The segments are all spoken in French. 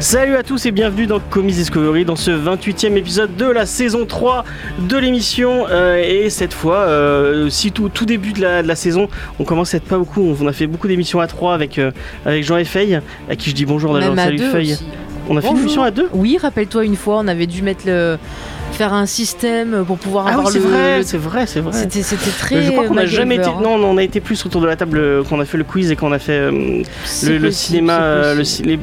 Salut à tous et bienvenue dans Comics Discovery dans ce 28e épisode de la saison 3 de l'émission. Euh, et cette fois euh, si tout, tout début de la, de la saison on commence à être pas beaucoup. On a fait beaucoup d'émissions à 3 avec, euh, avec Jean et Feuille à qui je dis bonjour d'ailleurs. Salut Feuille aussi. on a fait une émission à deux? Oui, rappelle-toi une fois, on avait dû mettre le faire un système pour pouvoir ah oui avoir c'est le. vrai c'est vrai c'est vrai C'était c'était très. Euh, je crois qu'on a jamais été non on a été plus autour de la table euh, qu'on a fait le quiz et qu'on a fait euh, C'est le, cinéma, c'est le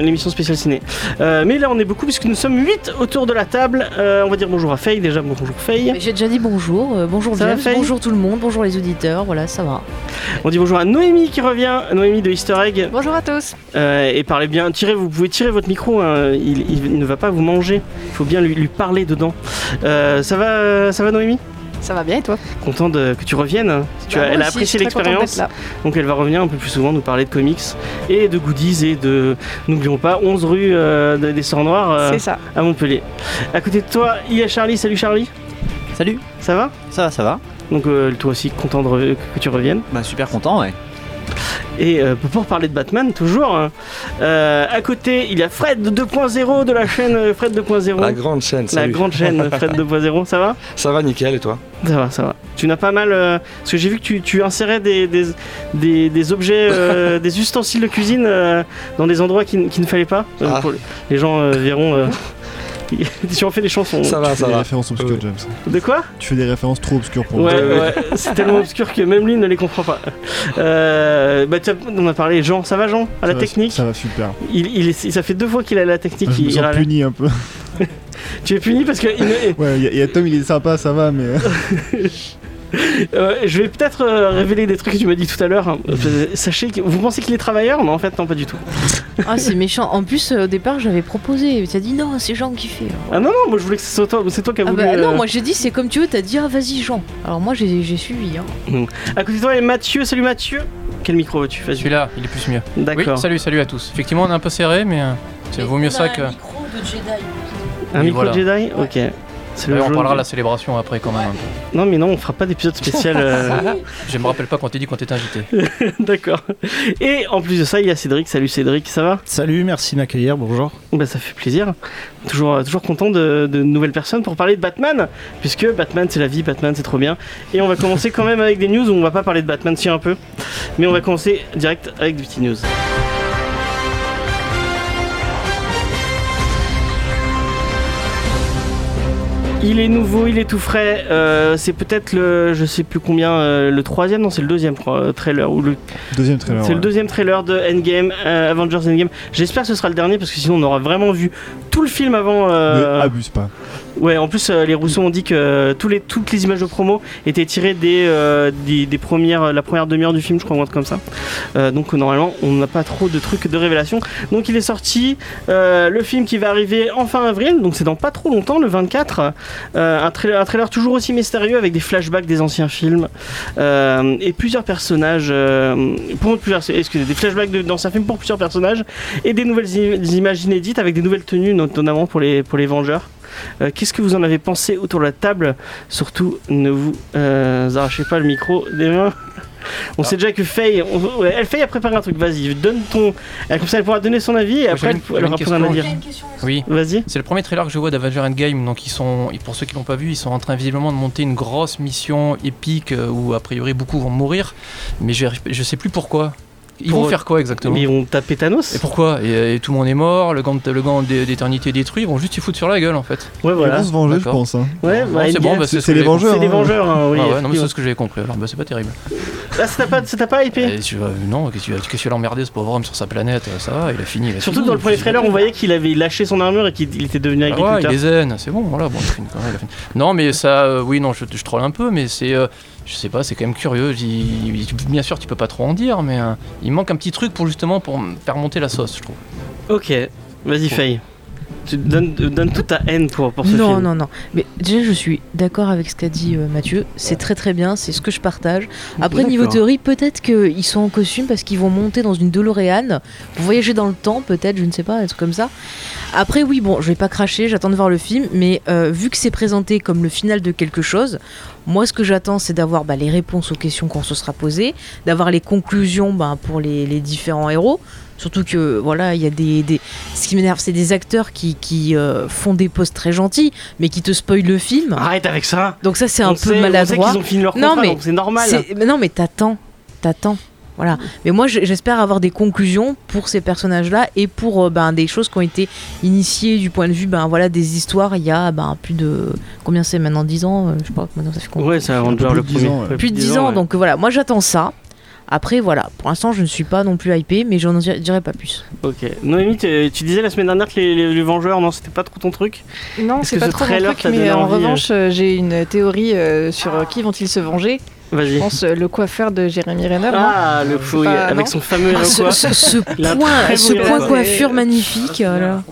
l'émission spéciale ciné. Euh, mais là, on est beaucoup puisque nous sommes 8 autour de la table. Euh, on va dire bonjour à Faye déjà. Bonjour Faye. Mais J'ai déjà dit bonjour, euh, bonjour Ça James, bonjour tout le monde, bonjour les auditeurs, voilà, ça va. On dit bonjour à Noémie qui revient. Noémie de Easter Egg. Bonjour à tous. Euh, et parlez bien. Tirez, vous pouvez tirer votre micro. hein. Il, il ne va pas vous manger. Il faut bien lui, lui parler dedans. Euh, ça va, ça va Noémie? Ça va bien et toi? Contente de- que tu reviennes. Tu Bah, as- elle a apprécié l'expérience. Donc elle va revenir un peu plus souvent nous parler de comics et de goodies et de, n'oublions pas, 11 rue euh, de- des Sœurs Noires euh, C'est ça. à Montpellier. À côté de toi, il y a Charlie. Salut Charlie. Salut, Ça va? Ça va, ça va Donc euh, toi aussi content de que tu reviennes. Bah super content, ouais. Et euh, pour parler de Batman, toujours, hein, euh, à côté, il y a Fred 2.0 de la chaîne euh, Fred 2.0. La grande chaîne, La salut. grande chaîne Fred 2.0, ça va? Ça va nickel et toi? Ça va, ça va. Tu n'as pas mal. euh, parce que j'ai vu que tu, tu insérais des, des, des, des objets, des ustensiles de cuisine dans des endroits qu'il qu'il ne fallait pas. Ah. pour- les gens verront. Tu en fais des chansons. Ça va, Tu fais ça des va. références obscures, Euh, James. De quoi Tu fais des références trop obscures pour Ouais, moi. ouais, c'est tellement obscur que même lui ne les comprend pas. Euh, bah, tu as- on a parlé, Jean, ça va Jean À la Ça va- technique Ça va super. il, il est- Ça fait deux fois qu'il a la technique. Je me il sens râle. puni un peu. Tu es puni parce que il ne- Ouais, il y, a- y a Tom, il est sympa, ça va, mais. euh, je vais peut-être euh, révéler des trucs que tu m'as dit tout à l'heure. hein. Euh, Sachez que vous pensez qu'il est travailleur, mais en fait non pas du tout. Ah, c'est méchant. En plus, euh, au départ, j'avais proposé, tu as dit non, c'est Jean qui fait. Ah non non, moi je voulais que ce soit toi, c'est toi qui as Ah voulu. bah non, euh, moi j'ai dit c'est comme tu veux, t'as dit ah vas-y Jean. Alors moi j'ai j'ai suivi. Hein. À côté de toi, il y a Mathieu. Salut Mathieu. Quel micro veux-tu? Celui-là, il est plus mieux. Oui, D'accord. salut, salut à tous. Effectivement, on est un peu serré, mais ça vaut mieux ça que. micro de Jedi. Un Oui, micro voilà. Jedi? Ok. C'est le Ouais, on parlera de la célébration après quand même. un peu. Non mais non, on fera pas d'épisode spécial. euh, Je me rappelle pas quand t'es dit qu'on t'était invité. D'accord. Et en plus de ça, il y a Cédric. Salut Cédric, ça va? Salut, merci de m'accueillir, bonjour. Bah ça fait plaisir. Toujours, toujours content de, de nouvelles personnes pour parler de Batman, puisque Batman c'est la vie, Batman c'est trop bien. Et on va commencer quand même avec des news où on va pas parler de Batman si un peu, mais on va commencer direct avec des petites news. Il est nouveau, il est tout frais. euh, c'est peut-être le, je sais plus combien, euh, le troisième, non c'est le deuxième, euh, trailer ou le Deuxième trailer. c'est le deuxième trailer de Endgame, Avengers Endgame. J'espère que ce sera le dernier parce que sinon on aura vraiment vu tout le film avant. Ne abuse pas. Ouais, en plus euh, les Rousseau ont dit que euh, toutes les images de promo étaient tirées euh, des, premières, la première demi-heure du film, je crois, ou comme ça. Donc normalement on n'a pas trop de trucs de révélation. Donc il est sorti, le film qui va arriver en fin avril, donc c'est dans pas trop longtemps, le 24. Euh, un, trailer, toujours aussi mystérieux avec des flashbacks des anciens films et plusieurs personnages pour plusieurs excusez des flashbacks d'anciens films pour plusieurs personnages et des nouvelles images inédites avec des nouvelles tenues notamment pour les pour les Vengeurs. Euh, Qu'est-ce que vous en avez pensé autour de la table? Surtout, ne vous euh, arrachez pas le micro des mains. On sait déjà que Faye, on- ouais, elle Faye a préparé un truc. Vas-y, donne ton. Elle, comme ça, elle pourra donner son avis et après, elle, elle aura plus rien à dire. Oui. Vas-y. C'est le premier trailer que je vois d'Avenger Endgame, donc ils sont, pour ceux qui l'ont pas vu, ils sont en train visiblement de monter une grosse mission épique euh, où a priori beaucoup vont mourir, mais je, je sais plus pourquoi. Ils vont faire quoi exactement Mais ils vont taper Thanos. Et pourquoi et, et tout le monde est mort, le gant, le gant d'é- d'éternité détruit, ils vont juste y foutre sur la gueule en fait. Ouais, Ils voilà. vont se venger, je pense. hein. Ouais, bah, c'est bon, bah, C'est ce les. Vengeurs. c'est des hein. Vengeurs, hein, oui. Ah ouais, non, mais c'est ce que j'avais compris, alors bah, c'est pas terrible. Là, ça t'a pas, ça pas hypé Et tu vas- non, qu'est-ce que tu vas- l'emmerder ce pauvre homme sur sa planète euh, Ça va, il a fini. il a Surtout fini, dans le premier il- trailer, on voyait qu'il avait lâché son armure et qu'il il était devenu Ah ouais, agriculteur. il est zen, c'est bon, voilà, bon, il a il une- Non, mais ça, euh, oui, non, je, je troll un peu, mais c'est, euh, je sais pas, c'est quand même curieux. Bien sûr, tu peux pas trop en dire, mais euh, il manque un petit truc pour justement pour faire monter la sauce, je trouve. Ok, vas-y, Faye. Tu donnes, donnes toute ta haine pour, pour ce non, film. non, non. Mais déjà, je suis d'accord avec ce qu'a dit euh, Mathieu. C'est très très bien, c'est ce que je partage. Après, niveau théorie, peut-être qu'ils sont en costume parce qu'ils vont monter dans une DeLorean pour voyager dans le temps, peut-être, je ne sais pas, un truc comme ça. Après, oui, bon, je vais pas cracher, j'attends de voir le film, mais euh, vu que c'est présenté comme le final de quelque chose, moi, ce que j'attends, c'est d'avoir bah, les réponses aux questions qu'on se sera posées, d'avoir les conclusions bah, pour les, les différents héros. Surtout que, voilà, il y a des, des- Ce qui m'énerve, c'est des acteurs qui, qui euh, font des poses très gentilles, mais qui te spoilent le film. Arrête avec ça. Donc ça, c'est On un sait- peu On sait maladroit. qu'ils ont fini leur Non, mais c'est normal. Mais non, mais t'attends, t'attends. Voilà. Mais moi, je- j'espère avoir des conclusions pour ces personnages-là et pour euh, ben, des choses qui ont été initiées du point de vue ben, voilà, des histoires il y a ben, plus de. Combien c'est maintenant 10 ans euh, Je sais pas, maintenant ça fait combien Ouais, ça voir le plus de 10 premier. ans, ouais. Plus de 10 ans, ouais. donc euh, voilà, moi j'attends ça. Après, voilà, pour l'instant, je ne suis pas non plus hypé, mais j'en dirai dirai pas plus. Ok. Noémie, tu, tu disais la semaine dernière que les, les- les Vengeurs, non, c'était pas trop ton truc? Non, c'est que pas ce trop mon truc, mais en envie, revanche, euh, j'ai une théorie euh, sur euh, qui vont-ils se venger? Je pense euh, le coiffeur de Jérémy Renner. Ah, le fou, Bah, avec son fameux Ah, ce, point, ce point coiffure magnifique. euh, là.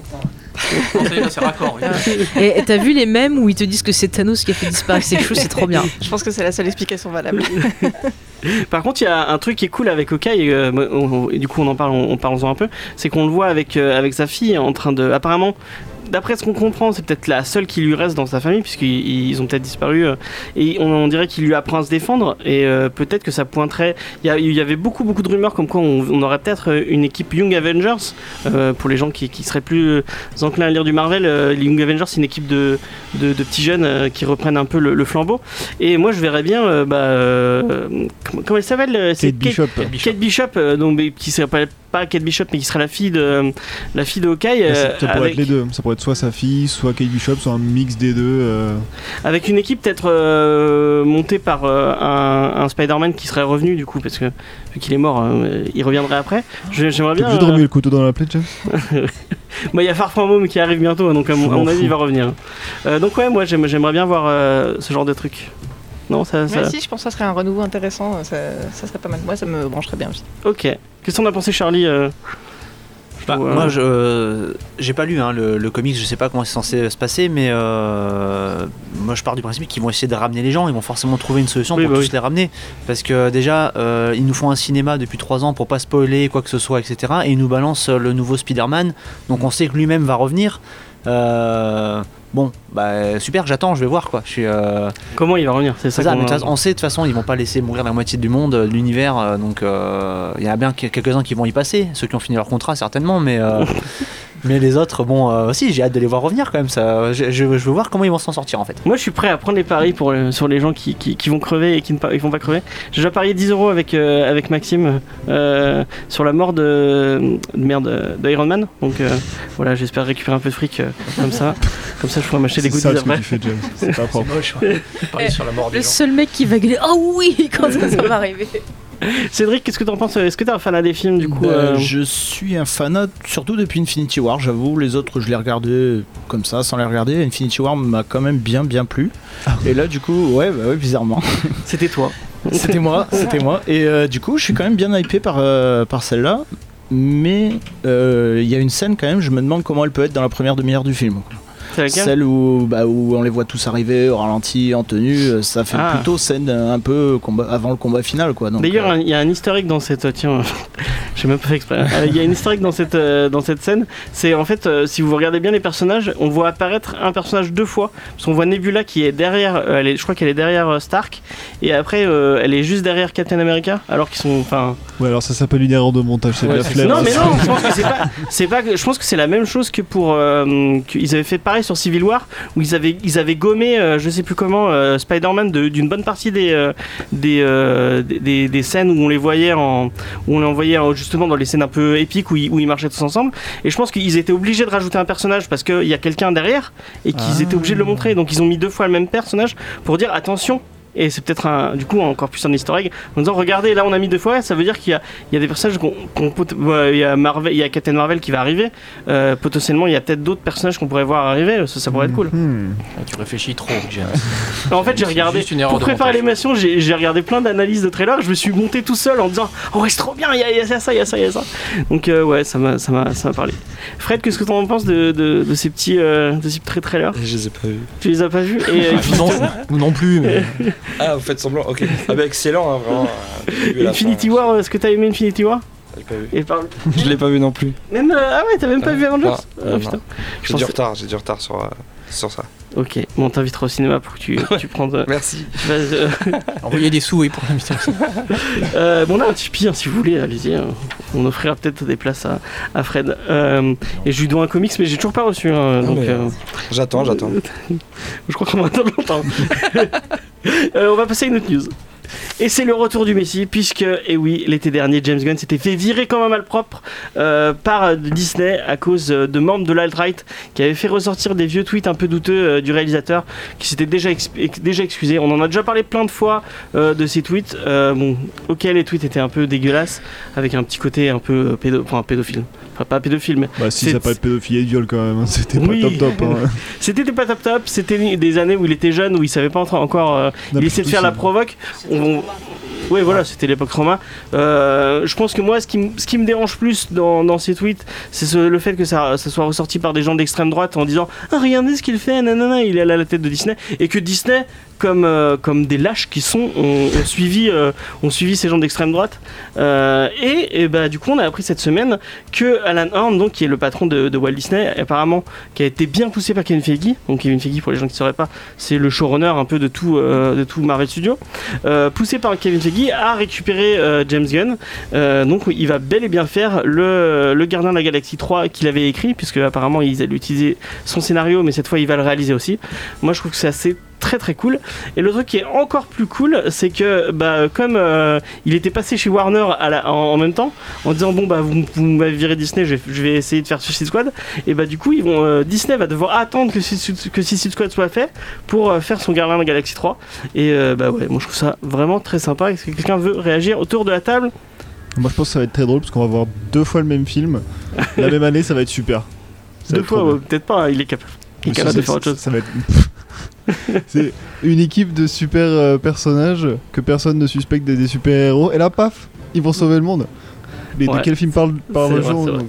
Raccord. oui. Et t'as vu les mèmes où ils te disent que c'est Thanos qui a fait disparaître ses cheveux, c'est trop bien. Je pense que c'est la seule explication valable. Par contre, il y a un truc qui est cool avec Hawkeye, et, euh, et du coup on en parle, on, on parle-en un peu, c'est qu'on le voit avec, euh, avec sa fille en train de... Apparemment, d'après ce qu'on comprend, c'est peut-être la seule qui lui reste dans sa famille, puisqu'ils ils ont peut-être disparu, euh, et on, on dirait qu'il lui apprend à se défendre, et euh, peut-être que ça pointerait... Il y, a- il y avait beaucoup beaucoup de rumeurs comme quoi on, on aurait peut-être euh, une équipe Young Avengers, euh, pour les gens qui, qui seraient plus enclins à lire du Marvel, euh, les Young Avengers c'est une équipe de, de, de petits jeunes euh, qui reprennent un peu le, le flambeau, et moi je verrais bien... euh, bah, euh, comment, comment elle s'appelle c'est Kate Bishop. Kate Bishop. Kate Bishop, euh, donc, mais qui s'appelle pas Kate Bishop, mais qui serait la fille de la fille de Hawkeye, euh, ça pourrait avec, être les deux. Ça pourrait être soit sa fille, soit Kate Bishop, soit un mix des deux. euh. avec une équipe peut-être euh, montée par un, un Spider-Man qui serait revenu du coup, parce que vu qu'il est mort, il reviendrait après. J'aimerais bien. euh, remuer le couteau dans la plaie, James? Bah, il y a Far From Home qui arrive bientôt, donc à mon, avis, il va revenir. Euh, donc ouais, moi j'aime- j'aimerais bien voir euh, ce genre de truc. Non, ça, ça... Mais si, je pense que ça serait un renouveau intéressant. Ça, ça serait pas mal. Moi, ça me brancherait bien aussi. Ok. Qu'est-ce qu'on a pensé, Charlie euh, Bah, Ouais. Moi, je euh, j'ai pas lu hein, le, le comics, je sais pas comment c'est censé se passer, mais euh, moi je pars du principe qu'ils vont essayer de ramener les gens, ils vont forcément trouver une solution Oui, pour bah tous oui. les ramener. Parce que déjà, euh, ils nous font un cinéma depuis 3 ans pour pas spoiler quoi que ce soit, etc. Et ils nous balancent euh, le nouveau Spider-Man, donc on sait que lui-même va revenir. Euh, bon, bah super, j'attends, je vais voir quoi. Je suis, euh, Comment il va revenir C'est ça. façon, on sait de toute façon, ils vont pas laisser mourir la moitié du monde, euh, l'univers, euh, donc euh, il y en a bien que- quelques-uns qui vont y passer, ceux qui ont fini leur contrat certainement, mais, euh, mais les autres, bon, euh, aussi, j'ai hâte de les voir revenir quand même, ça, je, je- je veux voir comment ils vont s'en sortir en fait. Moi, je suis prêt à prendre les paris pour le- sur les gens qui, qui, qui vont crever et qui ne vont pas crever. J'ai déjà parié 10 euros avec, euh, avec Maxime euh, sur la mort de, de merde d'Iron Man. Donc euh, voilà, j'espère récupérer un peu de fric euh, comme ça. Comme ça, je pourrais m'acheter des C'est goodies après. C'est pas propre. Moche, ouais. Parler sur la mort des Le gens. seul mec qui va gueuler Oh oui Quand ça, ça va arriver. Cédric, qu'est-ce que t'en penses? Est-ce que t'es un fan des films du coup Bah, euh, Je suis un fanat, surtout depuis Infinity War, j'avoue. Les autres, je les regardais comme ça, sans les regarder. Infinity War m'a quand même bien, bien plu. Et là, du coup, ouais, bah ouais, bizarrement. C'était toi. c'était moi, c'était moi. Et euh, du coup, je suis quand même bien hypé par, euh, par celle-là. Mais euh, il y a une scène quand même, je me demande comment elle peut être dans la première demi-heure du film. C'est laquelle Celle où, bah, où on les voit tous arriver au ralenti, en tenue, euh, ça fait Ah. plutôt scène euh, un peu combat, avant le combat final. quoi. Donc, D'ailleurs, euh, il y a un historique dans cette. Tiens, j'ai même pas fait exprès. Euh, Il y a une historique dans cette, euh, dans cette scène. C'est en fait, euh, si vous regardez bien les personnages, on voit apparaître un personnage deux fois. Parce qu'on voit Nebula qui est derrière. euh, elle est, je crois qu'elle est derrière euh, Stark. Et après, euh, elle est juste derrière Captain America. Alors qu'ils sont. Enfin. Ouais, alors ça s'appelle une erreur de montage, c'est de Ouais, la flemme. Non, mais non, je pense que c'est pas. Je pense que c'est la même chose que pour. euh, qu'ils avaient fait pareil sur Civil War, où ils avaient, ils avaient gommé, euh, je sais plus comment, euh, Spider-Man de- d'une bonne partie des, euh, des, des, des- des scènes où on les voyait en, où on les envoyait en- justement dans les scènes un peu épiques où ils, où ils marchaient tous ensemble. Et je pense qu'ils étaient obligés de rajouter un personnage parce qu'il y a quelqu'un derrière et qu'ils Ah. étaient obligés de le montrer. Donc ils ont mis deux fois le même personnage pour dire attention. Et c'est peut-être un, du coup encore plus un easter egg. En disant regardez là on a mis deux fois ça veut dire qu'il y a, il y a des personnages qu'on, ouais, il y a Marvel il y a Captain Marvel qui va arriver. Euh, potentiellement il y a peut-être d'autres personnages qu'on pourrait voir arriver ça, ça pourrait être cool. Hmm. Tu réfléchis trop, en fait j'ai regardé pour préparer l'émission j'ai, j'ai regardé plein d'analyses de trailers je me suis monté tout seul en disant oh ouais c'est trop bien il y a, il y a ça il y a ça il y a ça. Donc euh, ouais ça m'a ça m'a ça m'a parlé. Fred qu'est-ce que tu en penses de, de, de ces petits euh, de ces petits trailers? Je les ai pas vus. tu les as pas vus? Et, euh, Nous non, non plus, mais Ah, vous faites semblant, ok. Ah, bah excellent, hein, vraiment. euh, Infinity fin. War est-ce que t'as aimé Infinity War? J'ai pas vu. et parle Je l'ai pas vu non plus. Même euh, ah ouais, t'as même pas Ah, vu Avengers? Ah, putain. non. Je J'ai du pensais- retard, j'ai du retard sur, euh, sur ça. Ok, bon, on t'invitera au cinéma pour que tu, tu prennes. euh, Merci. euh, envoyez des sous, oui, pour l'invitation. euh, bon, là, un Tipeee, hein, si vous voulez, allez-y. hein. On offrira peut-être des places à, à Fred. Euh, et je lui dois un comics, mais j'ai toujours pas reçu. hein, donc, euh, J'attends, j'attends. je crois qu'on va attendre longtemps. Euh, on va passer à une autre news. Et c'est le retour du Messi, puisque, et oui, l'été dernier, James Gunn s'était fait virer comme un malpropre euh, par euh, Disney à cause euh, de membres de l'alt-right qui avaient fait ressortir des vieux tweets un peu douteux euh, du réalisateur qui s'était déjà, ex- déjà excusé. On en a déjà parlé plein de fois euh, de ces tweets. Euh, bon, ok, les tweets étaient un peu dégueulasses, avec un petit côté un peu pédo, enfin, pédophile. Enfin, pas pédophile, mais Bah si ça s'appelle pédophilie et viol quand même, hein. c'était Oui. pas top top. Hein. c'était pas top top. C'était des années où il était jeune, où il savait pas encore. euh, il essayait de faire la provoque. On- Oui, voilà, c'était l'époque trauma. Euh, je pense que moi, ce qui, m- ce qui me dérange plus dans, dans ces tweets, c'est ce- le fait que ça, ça soit ressorti par des gens d'extrême droite en disant Ah, regardez ce qu'il fait, nanana, il est à la tête de Disney. Et que Disney, comme, euh, comme des lâches qui sont, ont, ont suivi, euh, ces gens d'extrême droite. Euh, et, bah, du coup, on a appris cette semaine que Alan Horn, donc, qui est le patron de, Walt Disney, apparemment, qui a été bien poussé par Kevin Feige. Donc, Kevin Feige, pour les gens qui ne sauraient pas, c'est le showrunner un peu de tout, euh, de tout Marvel Studios. Poussé par Kevin Feige, a récupéré James Gunn. Donc, il va bel et bien faire le, le Gardien de la Galaxie 3 qu'il avait écrit, puisque apparemment, ils allaient utiliser son scénario, mais cette fois, il va le réaliser aussi. Moi, je trouve que c'est assez très très cool. Et le truc qui est encore plus cool c'est que bah, comme euh, il était passé chez Warner à la- en, en même temps en disant bon bah vous, vous m'avez viré Disney je vais, je vais essayer de faire Suicide Squad. Et bah du coup ils vont euh, Disney va devoir attendre que que Suicide Squad soit fait pour euh, faire son la Galaxie 3 et bah ouais moi je trouve ça vraiment très sympa. Est-ce que quelqu'un veut réagir autour de la table? Moi je pense que ça va être très drôle parce qu'on va voir deux fois le même film. La même année ça va être super. Ça va deux être fois ouais, peut-être pas hein, il est capable. Il est Mais capable ça, de faire autre chose. Ça va être. c'est une équipe de super euh, personnages que personne ne suspecte des, des super héros et là paf ils vont sauver le monde. Mais Ouais. de quel film parle, parle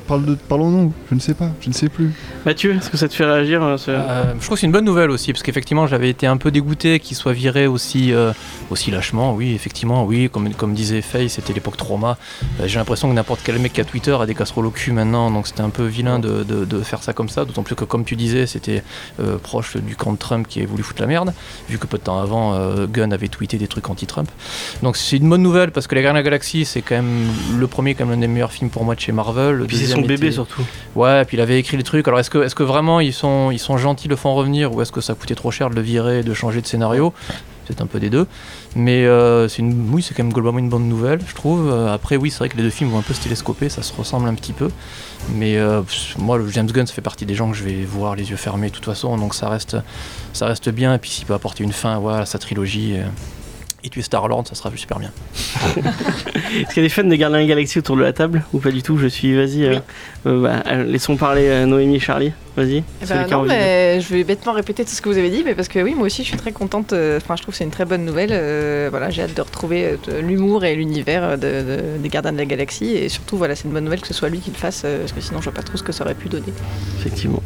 parle de, parlons-nous Je ne sais pas, je ne sais plus. Mathieu est-ce que ça te fait réagir euh, ce- Euh, je trouve que c'est une bonne nouvelle aussi, parce qu'effectivement, j'avais été un peu dégoûté qu'il soit viré aussi, euh, aussi lâchement. Oui, effectivement, oui, comme, comme disait Faye, c'était l'époque trauma. Euh, J'ai l'impression que n'importe quel mec qui a Twitter a des casseroles au cul maintenant, donc c'était un peu vilain de, de- de faire ça comme ça. D'autant plus que, comme tu disais, c'était euh, proche du camp de Trump qui a voulu foutre la merde, vu que peu de temps avant, euh, Gunn avait tweeté des trucs anti-Trump. Donc c'est une bonne nouvelle, parce que Les Gardiens de la Galaxie, c'est quand même le premier, comme l'un des meilleurs films pour moi de chez Marvel. Le puis c'est son bébé surtout Ouais, puis il avait écrit les trucs. Alors est-ce que, est-ce que vraiment ils sont, ils sont gentils, le font revenir, ou est-ce que ça coûtait trop cher de le virer, et de changer de scénario? C'est un peu des deux. Mais euh, c'est une, oui, c'est quand même globalement une bonne nouvelle, je trouve. Euh, après, oui, c'est vrai que les deux films vont un peu se télescoper, ça se ressemble un petit peu. Mais euh, moi, le James Gunn, ça fait partie des gens que je vais voir les yeux fermés de toute façon, donc ça reste, ça reste bien. Et puis s'il peut apporter une fin voilà, à sa trilogie. euh, et tuer Star-Lord, ça sera super bien. Est-ce qu'il y a des fans de Gardiens de la Galaxie autour de la table ou pas du tout Je suis, vas-y, euh, euh, bah, euh, laissons parler euh, Noémie et Charlie. Vas-y. Eh c'est ben non, mais je vais bêtement répéter tout ce que vous avez dit, mais parce que oui, moi aussi, je suis très contente. Enfin, je trouve que c'est une très bonne nouvelle. euh, voilà, j'ai hâte de retrouver l'humour et l'univers de, de- des Gardiens de la Galaxie, et surtout, voilà, c'est une bonne nouvelle que ce soit lui qui le fasse, parce que sinon, je vois pas trop ce que ça aurait pu donner. Effectivement.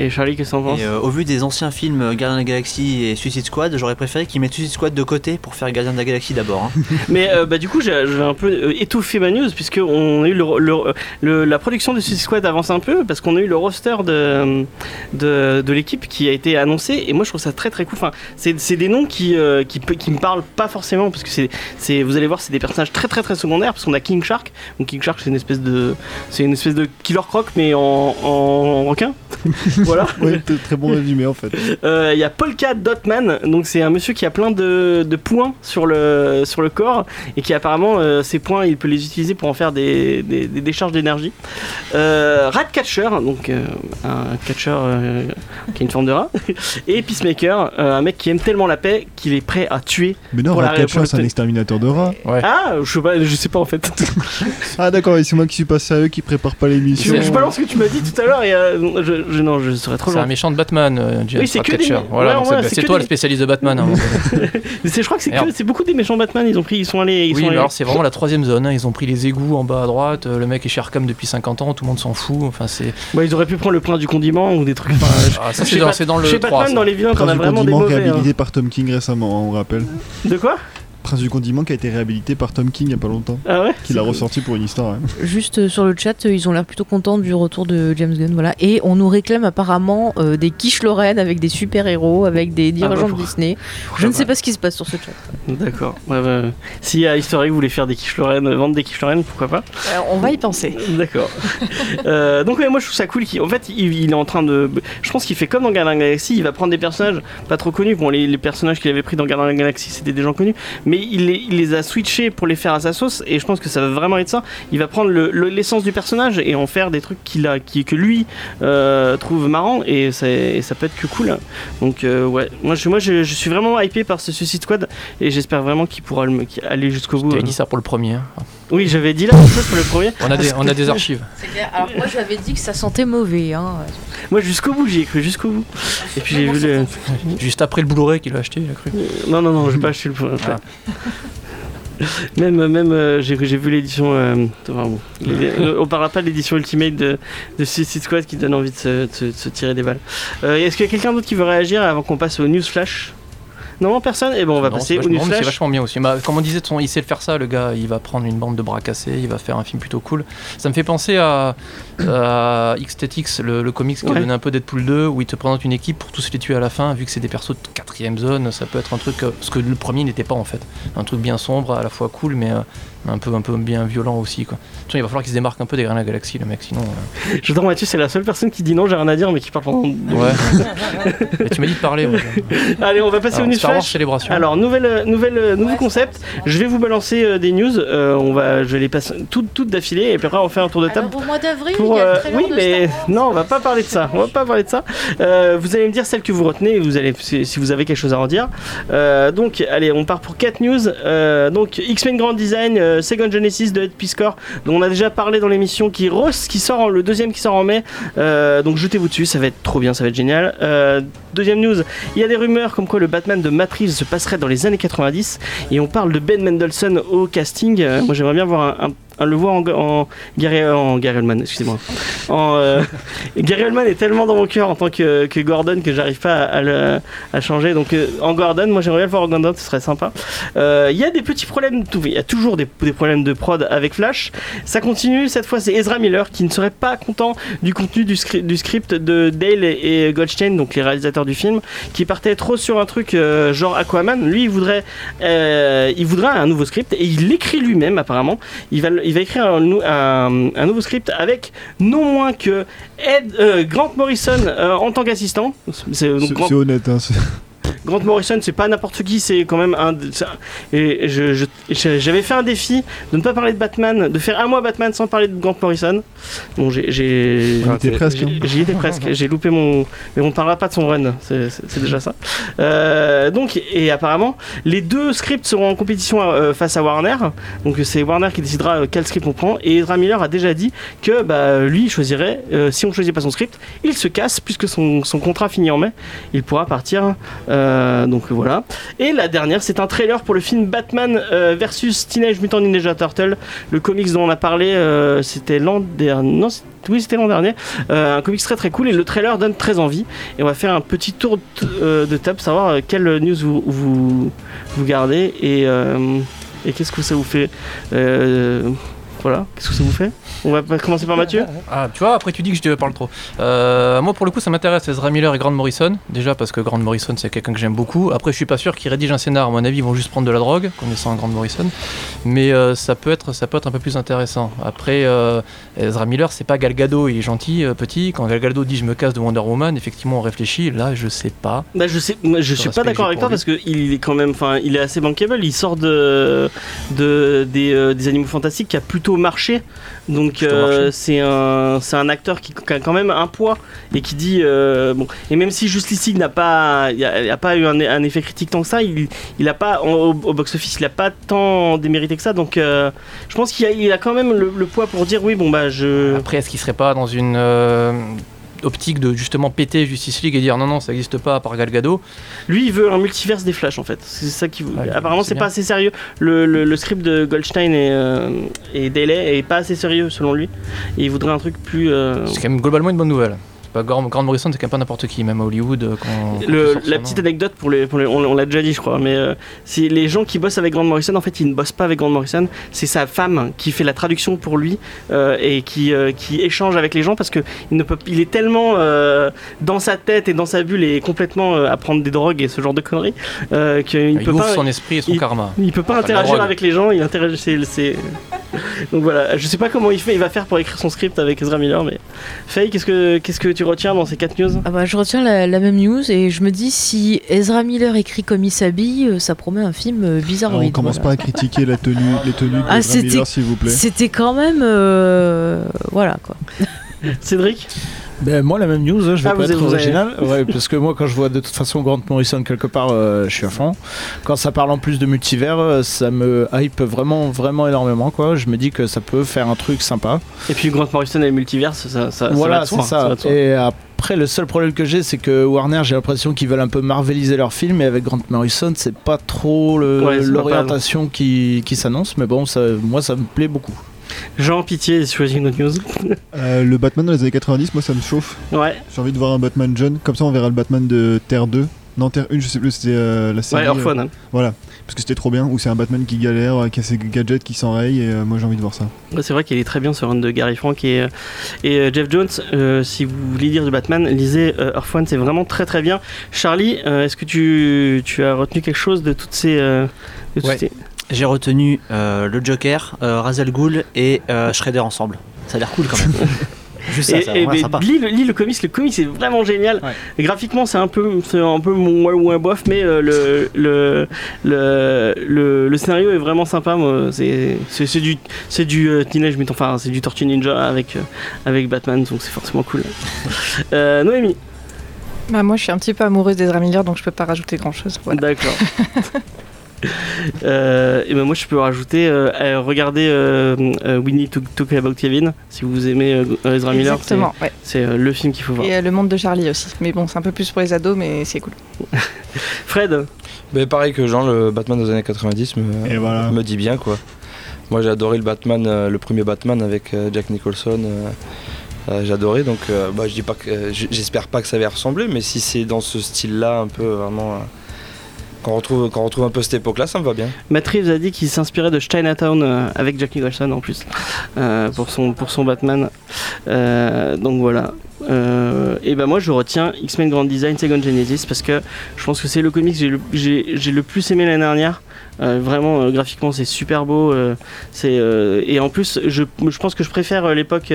Et Charlie, qu'est-ce que t'en penses Et euh, au vu des anciens films euh, Gardien de la Galaxie et Suicide Squad, j'aurais préféré qu'ils mettent Suicide Squad de côté pour faire Gardien de la Galaxie d'abord. hein. Mais euh, bah, du coup, j'ai un peu euh, étouffé ma news, puisque on a eu le, le- le- la production de Suicide Squad avance un peu, parce qu'on a eu le roster de, de, de l'équipe qui a été annoncé, et moi je trouve ça très très cool. Enfin, c'est des noms qui, qui, qui me parlent pas forcément, parce que c'est, c'est, vous allez voir, c'est des personnages très très très secondaires, parce qu'on a King Shark. Donc King Shark, c'est une espèce de, c'est une espèce de Killer Croc, mais en, en requin. voilà. Ouais, très bon résumé en fait. Euh, Il y a Polka Dotman, donc c'est un monsieur qui a plein de, de points sur le, sur le corps et qui apparemment euh, ces points il peut les utiliser pour en faire des, des, des décharges d'énergie. Euh, Ratcatcher, donc euh, un catcher euh, qui a une forme de rat, et Peacemaker, euh, un mec qui aime tellement la paix qu'il est prêt à tuer. Mais non, Pour la- Ratcatcher pour le c'est un exterminateur de rats. Ouais. Ah, je sais pas, je sais pas en fait. Ah d'accord, et c'est moi qui suis pas sérieux, qui prépare pas l'émission. je, je balance ce que tu m'as dit tout à l'heure et euh, je, je- non, je serais trop C'est un méchant de Batman, euh, James Oui, c'est que des Voilà, ouais, ouais, toi des- le spécialiste de Batman. hein. Je crois que c'est Merde. que c'est beaucoup des méchants Batman. Ils ont pris, ils sont allés, ils oui, sont mais allés- alors c'est vraiment la troisième zone. hein. Ils ont pris les égouts en bas à droite. euh, Le mec est chez Arkham depuis 50 ans. Tout le monde s'en fout. Enfin, c'est. Bah, ils auraient pu prendre le point du condiment ou des trucs. enfin, Ah, ça, c'est dans, le chez 3. Batman, ça. dans les vilains, as du vraiment des condiment mauvais. hein. réhabilité par Tom King récemment, on rappelle. De quoi? Prince du condiment qui a été réhabilité par Tom King il y a pas longtemps. Ah ouais Qui l'a ressorti pour une histoire. hein. Juste euh, sur le chat, euh, ils ont l'air plutôt contents du retour de James Gunn, voilà. Et on nous réclame apparemment euh, des quiches Lorraine avec des super-héros, avec des dirigeants bah, de Disney. Je ne sais pas ce qui se passe sur ce chat. D'accord. Ouais, ouais. Si à History vous voulez faire des quiches Lorraine, vendre des quiches Lorraine, pourquoi pas Euh, on va y penser. D'accord. Euh, donc ouais, moi je trouve ça cool. qu'il- En fait, il, il est en train de. Je pense qu'il fait comme dans Gardien de la Galaxie. Il va prendre des personnages pas trop connus. Bon, les, les personnages qu'il avait pris dans Gardien de la Galaxie, c'était des gens connus, mais il les, il les a switchés pour les faire à sa sauce. Et je pense que ça va vraiment être ça. Il va prendre le- le- l'essence du personnage et en faire des trucs qu'il a, qui, que lui euh, trouve marrant. Et, ça- et ça peut être que cool. Donc euh, ouais, moi je, moi je, je suis vraiment hypé par ce Suicide Squad et j'espère vraiment qu'il pourra le- aller jusqu'au bout. T'avais dit ça pour le premier. hein. Oui, j'avais dit la même chose pour le premier. On a des, on a des archives. Alors moi j'avais dit que ça sentait mauvais. Hein. Moi jusqu'au bout, j'y ai cru jusqu'au bout. Et puis j'ai vu le. Juste après le Blu-ray qu'il a acheté, il a cru. Non, non, non, j'ai pas acheté le. Ah. Même, même euh, j'ai vu l'édition. euh, enfin, bon, euh, on parlera pas de l'édition Ultimate de, de Suicide Squad qui donne envie de se, de se- de se tirer des balles. Euh, Est-ce qu'il y a quelqu'un d'autre qui veut réagir avant qu'on passe au News Flash Non, personne Et bon, on va Non, passer au c'est vachement bien aussi. Bah, comme on disait, son- il sait le faire ça, le gars. Il va prendre une bande de bras cassés, il va faire un film plutôt cool. Ça me fait penser à, à X-Tetix, le, le comics qui Ouais. a donné un peu Deadpool 2, où il te présente une équipe pour tous les tuer à la fin. Vu que c'est des persos de quatrième zone, ça peut être un truc. euh, Ce que le premier n'était pas en fait. Un truc bien sombre, à la fois cool, mais euh, un, peu, un peu bien violent aussi. Quoi. De toute façon, il va falloir qu'il se démarque un peu des Gardiens de la Galaxie, le mec. Sinon. euh, J'adore Mathieu, c'est la seule personne qui dit non, j'ai rien à dire, mais qui parle pendant. Ouais. Mais tu m'as dit de parler. moi. Allez, on va passer Alors, au News Star Wars Flash. Célébration. Alors, nouvelle, euh, nouvelle, euh, nouveau concept. Je vais vous balancer euh, des news. Euh, on va, je vais les passer toutes, toutes d'affilée et puis après on va faire un tour de table. Alors au mois d'avril, Pour, il y a le trailer oui, de mais Star Wars. non, on va pas parler de ça. On va pas parler de ça. Euh, vous allez me dire celle que vous retenez. et Vous allez, si si vous avez quelque chose à en dire. Euh, donc, allez, on part pour 4 news. Euh, donc, X-Men Grand Design, euh, Second Genesis de Ed Piscor, dont on a déjà parlé dans l'émission, qui qui sort en- le deuxième qui sort en mai. Euh, donc, jetez-vous dessus, ça va être trop bien, ça va être génial. Euh, deuxième news, il y a des rumeurs comme quoi le Batman de Matrix se passerait dans les années 90 et on parle de Ben Mendelsohn au casting. Moi, j'aimerais bien voir un- un- le voir en, en Gary, en Gary Oldman, excusez-moi. En, euh, Gary Oldman est tellement dans mon cœur en tant que, Gordon que j'arrive pas à, le, changer. Donc euh, en Gordon, moi j'aimerais le voir en Gordon, ce serait sympa. Euh, Il y a des petits problèmes, il y a toujours des, problèmes de prod avec Flash. Ça continue, cette fois c'est Ezra Miller qui ne serait pas content du contenu du, scri- du script de Dale et, Goldstein, donc les réalisateurs du film, qui partaient trop sur un truc euh, genre Aquaman. Lui, il voudrait, il voudrait un nouveau script et il l'écrit lui-même apparemment. Il va, il va écrire un, nou- un- un nouveau script avec non moins que Ed, euh, Grant Morrison euh, en tant qu'assistant. C'est Grant- honnête, hein, Grant Morrison, c'est pas n'importe qui, c'est quand même un. Et j'avais fait un défi de ne pas parler de Batman, de faire un mois Batman sans parler de Grant Morrison. Bon, j'ai. presque, hein. J'y étais presque. J'ai loupé mon. Mais on ne parlera pas de son run, c'est déjà ça. Euh, donc, et apparemment, les deux scripts seront en compétition euh, face à Warner. Donc, c'est Warner qui décidera euh, quel script on prend. Et Ezra Miller a déjà dit que bah, lui, il choisirait, euh, si on choisit pas son script, il se casse puisque son, son contrat finit en mai. Il pourra partir. Euh, donc voilà. Et la dernière, c'est un trailer pour le film Batman euh, versus Teenage Mutant Ninja Turtle, le comics dont on a parlé, euh, c'était l'an dernier. Non, oui, c'était l'an dernier. Euh, un comics très très cool et le trailer donne très envie. Et on va faire un petit tour de, euh, table, savoir euh, quelle news vous, vous, gardez et, euh, qu'est-ce que ça vous fait. Euh, Voilà, qu'est-ce que ça vous fait? On va commencer par Mathieu Ah, tu vois, après tu dis que je te parle trop. Euh, moi, pour le coup, ça m'intéresse Ezra Miller et Grant Morrison. Déjà parce que Grant Morrison, c'est quelqu'un que j'aime beaucoup. Après, je suis pas sûr qu'ils rédigent un scénar. À mon avis, ils vont juste prendre de la drogue, connaissant Grant Morrison. Mais euh, ça, peut être, ça peut être un peu plus intéressant. Après, euh, Ezra Miller, c'est pas Gal Gadot, il est gentil, petit. Quand Gal Gadot dit je me casse de Wonder Woman, effectivement, on réfléchit. Là, je sais pas. Bah je sais, moi, je suis pas d'accord avec toi pour parce que il est quand même, enfin, il est assez bankable. Il sort de, de des, des animaux fantastiques qui a plutôt marché. Donc euh, c'est un, c'est un acteur qui, qui a quand même un poids et qui dit euh, bon. Et même si Justice League n'a pas, il y a, a pas eu un, un effet critique tant que ça, il, il a pas au, au box office, il a pas tant démérité que ça. Donc euh, je pense qu'il a, il a quand même le, le poids pour dire oui bon bah je. Après, est-ce qu'il serait pas dans une euh, optique de justement péter Justice League et dire non, non, ça n'existe pas à part Gal Gadot Lui, il veut un multiverse des Flash en fait. C'est ça qui. Ouais, Apparemment, c'est pas assez sérieux. Le, le- le script de Goldstein et, euh, et est pas assez sérieux selon lui. Et il voudrait un truc plus. euh, C'est quand même globalement une bonne nouvelle. C'est pas Grant, Grant Morrison, c'est quand même pas n'importe qui, même à Hollywood. euh, Quand, Le- la petite anecdote pour les, pour les- on, on l'a déjà dit je crois mais euh, c'est les gens qui bossent avec Grant Morrison en fait ils ne bossent pas avec Grant Morrison c'est sa femme qui fait la traduction pour lui euh, et qui, euh, qui échange avec les gens parce que il ne peut il est tellement dans sa tête et dans sa bulle et complètement à prendre des drogues et ce genre de conneries qu'il Il, peut ouvre pas son esprit et son il- karma. Il peut pas interagir avec les gens, il interagit. c'est- Donc voilà, je sais pas comment il fait, il va faire pour écrire son script avec Ezra Miller, mais Faye, qu'est-ce que qu'est-ce que tu retiens dans ces 4 news? Ah bah, je retiens la, la même news et je me dis si Ezra Miller écrit comme il s'habille, euh, ça promet un film euh, bizarroïde. Alors, on commence voilà. pas à critiquer la tenue, les tenues de Ah, Ezra c'était- Miller, s'il vous plaît. C'était quand même. euh, voilà quoi. Cédric? Ben, moi, la même news, hein, je vais Ah, pas être avez- original. Ouais, parce que moi, quand je vois de toute façon Grant Morrison quelque part, euh, je suis à fond. Quand ça parle en plus de multivers, euh, ça me hype vraiment, vraiment énormément. Quoi. Je me dis que ça peut faire un truc sympa. Et puis Grant Morrison et le multiverse, ça, ça, ça va voilà, de c'est soi, ça. va de soi. Et après, le seul problème que j'ai, c'est que Warner, j'ai l'impression qu'ils veulent un peu marveliser leur film. Et avec Grant Morrison, c'est pas trop Ouais, ça l'orientation qui, qui s'annonce. Mais bon, ça, moi, ça me plaît beaucoup. Jean Pitié choisit une autre news. Euh, le Batman dans les années 90, moi ça me chauffe. Ouais, J'ai envie de voir un Batman jeune. Comme ça, on verra le Batman de Terre 2. Non, Terre 1, je sais plus, c'était euh, la série. ouais, Orphan. euh, hein. Voilà, parce que c'était trop bien. Où c'est un Batman qui galère, qui a ses gadgets qui s'enrayent. Et euh, moi j'ai envie de voir ça. Ouais, c'est vrai qu'il est très bien ce run de Gary Frank et, euh, et euh, Jeff Jones. Euh, si vous voulez lire du Batman, lisez euh, Earth One, c'est vraiment très très bien. Charlie, euh, est-ce que tu, tu as retenu quelque chose de toutes ces. euh, de toutes Ouais. ces- J'ai retenu euh, le Joker, euh, Ghul et euh, Shredder ensemble. Ça a l'air cool quand même. Juste ça, Et, ça a et sympa. lis, le, lis le comics, le comics est vraiment génial. Ouais. Et graphiquement, c'est un peu, c'est un peu moins moins bof, mais euh, le, le, le, le, le scénario est vraiment sympa. moi. C'est, c'est, c'est du, c'est du euh, Teenage Mutant, enfin c'est du Tortue Ninja avec, euh, avec Batman, donc c'est forcément cool. Euh, Noémie, Bah, moi, je suis un petit peu amoureuse d'Ezra Miller, donc je peux pas rajouter grand chose. Voilà. d'accord. Euh, et ben moi je peux rajouter euh, euh, regardez euh, We Need to Talk About Kevin si vous aimez euh, Ezra Miller c'est- Exactement, ouais. c'est, euh, le film qu'il faut voir Et euh, le monde de Charlie aussi. Mais bon, c'est un peu plus pour les ados, mais c'est cool. Fred? Mais pareil que Jean, le Batman des années 90 me, Et voilà. me dit bien quoi. Moi j'ai adoré le Batman, euh, le premier Batman avec euh, Jack Nicholson. euh, euh, j'ai adoré donc euh, bah, je dis pas que euh, j'espère pas que ça va ressembler mais si c'est dans ce style là un peu vraiment euh, qu'on retrouve retrouve un peu cette époque là ça me va bien. Matt Reeves a dit qu'il s'inspirait de Chinatown euh, avec Jack Nicholson en plus euh, pour, son, Batman. Euh, donc voilà. Et ben moi je retiens X-Men Grand Design Second Genesis parce que je pense que c'est le comic que j'ai le plus aimé l'année dernière. Euh, vraiment euh, graphiquement c'est super beau euh, c'est et en plus je, je pense que je préfère l'époque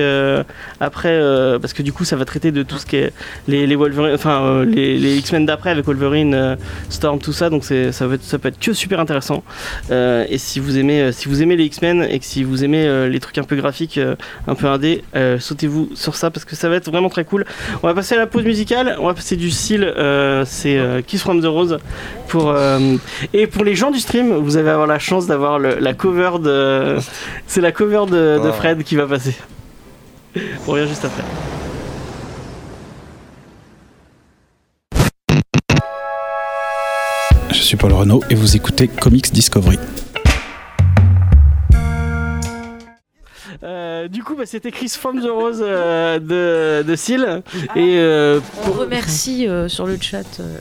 après parce que du coup ça va traiter de tout ce qui est les, les Wolverine enfin les, X-Men d'après avec Wolverine Storm tout ça donc ça, va être- ça peut être que super intéressant et si vous aimez, si vous aimez les X-Men et que si vous aimez les trucs un peu graphiques, un peu indé, sautez-vous sur ça parce que ça va être vraiment très cool. On va passer à la pause musicale. On va passer du euh, c'est Kiss from the Rose. Pour et pour les gens du stream, vous allez avoir la chance d'avoir la cover de, c'est la cover de, de Oh. Fred qui va passer. On revient juste après. Je suis Paul Renault et vous écoutez Comics Discovery. Euh, du coup, bah, c'était Chris from the Rose euh, de, de Seal. Et euh, On remercie euh, sur le chat euh,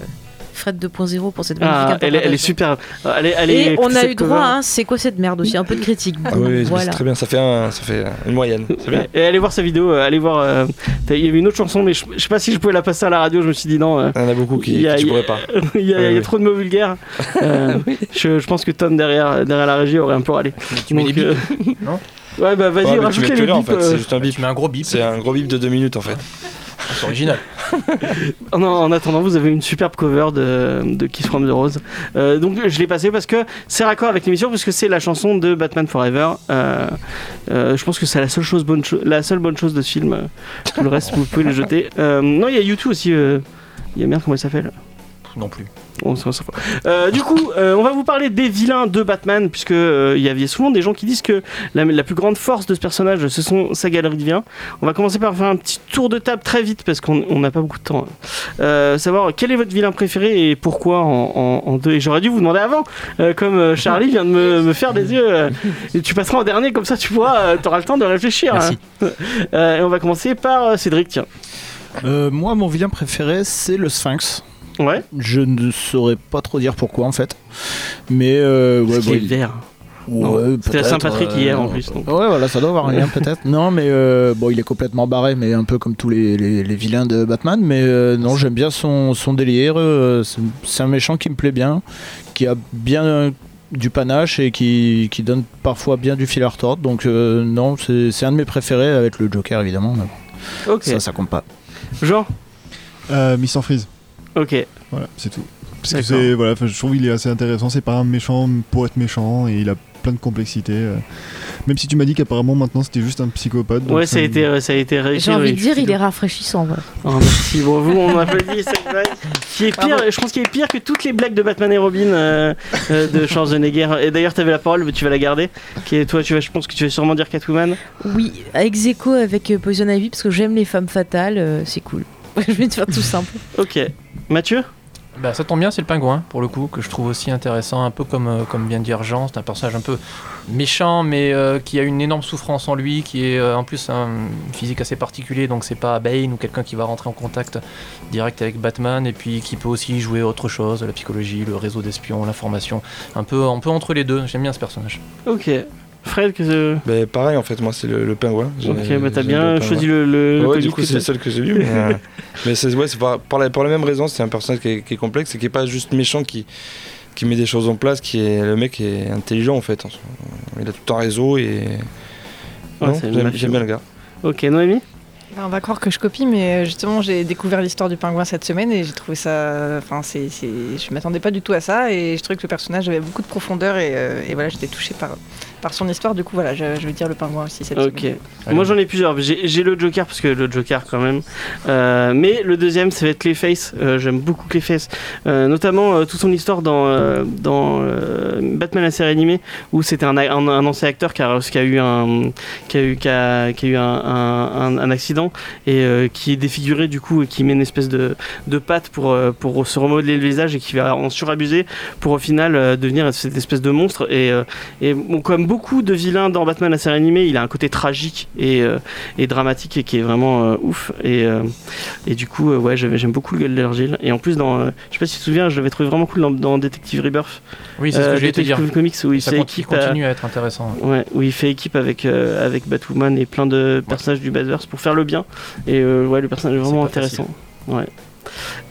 Fred 2.0 pour cette magnifique Ah, elle, est- elle est super. Elle est, elle est- Et on a eu droit à un c'est quoi cette merde aussi, un peu de critique. Ah oui, voilà. c'est très bien, ça fait, un, ça fait une moyenne. Bien. Et allez voir sa vidéo, euh, allez voir. euh, Il y avait une autre chanson, mais je, je sais pas si je pouvais la passer à la radio. Je me suis dit non. euh, Il y en a beaucoup qui, a- pourraient pas. il y a, y trop de mots vulgaires. Euh, je, je pense que Tom derrière, derrière la régie aurait un peu râlé. Tu mets Donc, non Ouais, bah vas-y, Ouais, rajoute les en fait, euh, c'est juste un bip. Tu mets un gros bip. C'est un gros bip de deux minutes en fait. C'est original. En, en attendant, vous avez une superbe cover de, Kiss from the Rose. Euh, donc je l'ai passé parce que c'est raccord avec l'émission, parce que c'est la chanson de Batman Forever. Euh, euh, je pense que c'est la seule bonne, la seule bonne chose de ce film. Tout le reste, vous pouvez le jeter. Non, il y a YouTube aussi. Il y a merde, comment il s'appelle? Non plus. Euh, du coup, euh, on va vous parler des vilains de Batman, puisque euh, il y avait souvent des gens qui disent que la, la plus grande force de ce personnage, ce sont sa galerie de vilains. On va commencer par faire un petit tour de table très vite, parce qu'on on n'a pas beaucoup de temps. Euh, savoir quel est votre vilain préféré et pourquoi en, en- en deux. Et j'aurais dû vous demander avant, euh, comme euh, Charlie vient de me, me faire des yeux. euh, et tu passeras en dernier, comme ça tu pourras, tu auras le temps de réfléchir. Merci. hein. Euh, et on va commencer par euh, Cédric, tiens. Euh, moi, mon vilain préféré, c'est le Sphinx. Ouais. Je ne saurais pas trop dire pourquoi en fait. Mais euh, ouais, bon, il- vert. ouais, C'était la Saint-Patrick euh, hier en plus. donc. Ouais, voilà, ça doit avoir un lien peut-être. Non, mais euh, bon, il est complètement barré, mais un peu comme tous les, les- les vilains de Batman. Mais euh, non, j'aime bien son, son délire. euh, c'est un méchant qui me plaît bien, qui a bien du panache et qui, qui donne parfois bien du fil à retordre. Donc euh, non, c'est c'est un de mes préférés avec le Joker évidemment. mais bon. Ça, ça compte pas. Jean? Euh, Miss Freeze. Ok. Voilà, c'est tout. Parce que c'est voilà, je trouve qu'il est assez intéressant. C'est pas un méchant pour être méchant et il a plein de complexité. euh. Même si tu m'as dit qu'apparemment maintenant c'était juste un psychopathe. Ouais, ça a été, euh, ça a été réécrit. J'ai envie de dire, il est rafraîchissant. Voilà. Oh, merci. Bon, vous, on applaudit cette blague. Qui est pire, je pense qu'il est pire que toutes les blagues de Batman et Robin euh, euh, de Schwarzenegger. Et d'ailleurs, t'avais la parole, mais tu vas la garder. Qui est, toi, tu vas, je pense que tu vas sûrement dire Catwoman. Oui, ex aequo avec euh, Poison Ivy parce que j'aime les femmes fatales, euh, c'est cool. Je vais te faire tout simple. Ok. Mathieu? Bah, ça tombe bien, c'est le pingouin, pour le coup, que je trouve aussi intéressant, un peu comme, euh, comme vient de dire Jean. C'est un personnage un peu méchant, mais euh, qui a une énorme souffrance en lui, qui est euh, en plus un physique assez particulier, donc c'est pas Bane ou quelqu'un qui va rentrer en contact direct avec Batman, et puis qui peut aussi jouer autre chose, la psychologie, le réseau d'espions, l'information, un peu, un peu entre les deux. J'aime bien ce personnage. Ok. Fred, que. Ben, pareil en fait, moi c'est le, le pingouin. Ok, bah t'as bien le choisi le. le, Ouais, du coup c'est le seul que j'ai lu. Mais, euh, mais c'est ouais, c'est par, par la, pour la même raison, c'est un personnage qui est, qui est complexe et qui est pas juste méchant, qui, qui met des choses en place, qui est le mec est intelligent en fait. Il a tout un réseau et Ouais, j'aime bien le gars. Ok, Noémie Ben, on va croire que je copie, mais euh, justement, j'ai découvert l'histoire du pingouin cette semaine et j'ai trouvé ça. Enfin, c'est, c'est- je m'attendais pas du tout à ça et je trouvais que le personnage avait beaucoup de profondeur et, euh, et voilà, j'étais touchée par, par son histoire. Du coup, voilà, je, je vais dire le pingouin aussi cette Ok. semaine. Moi j'en ai plusieurs. J'ai j'ai le Joker parce que le Joker quand même. Euh, mais le deuxième ça va être Clayface. Euh, J'aime beaucoup Clayface. Euh, notamment euh, toute son histoire dans, euh, dans euh, Batman la série animée où c'était un, un, un ancien acteur qui a, qui a eu un qui a eu, qui a, qui a eu un, un, un- un accident et euh, qui est défiguré du coup et qui met une espèce de, de patte pour, euh, pour se remodeler le visage et qui va en surabuser pour au final euh, devenir cette espèce de monstre. Et, euh, et bon, comme beaucoup de vilains dans Batman la série animée, il a un côté tragique et, euh, et dramatique et qui est vraiment euh, ouf. Et, euh, et du coup, ouais, j'aime beaucoup le gueule d'argile. Et en plus, dans, je sais pas si tu te souviens, je l'avais trouvé vraiment cool dans, dans Detective Rebirth. Oui, c'est ce que j'ai été dire. Comics où il Ça fait équipe. continue à être intéressant. Ouais, où il fait équipe avec, avec Batwoman et plein de personnages du Batverse pour faire le bien. Et ouais, le personnage est vraiment intéressant. Ouais.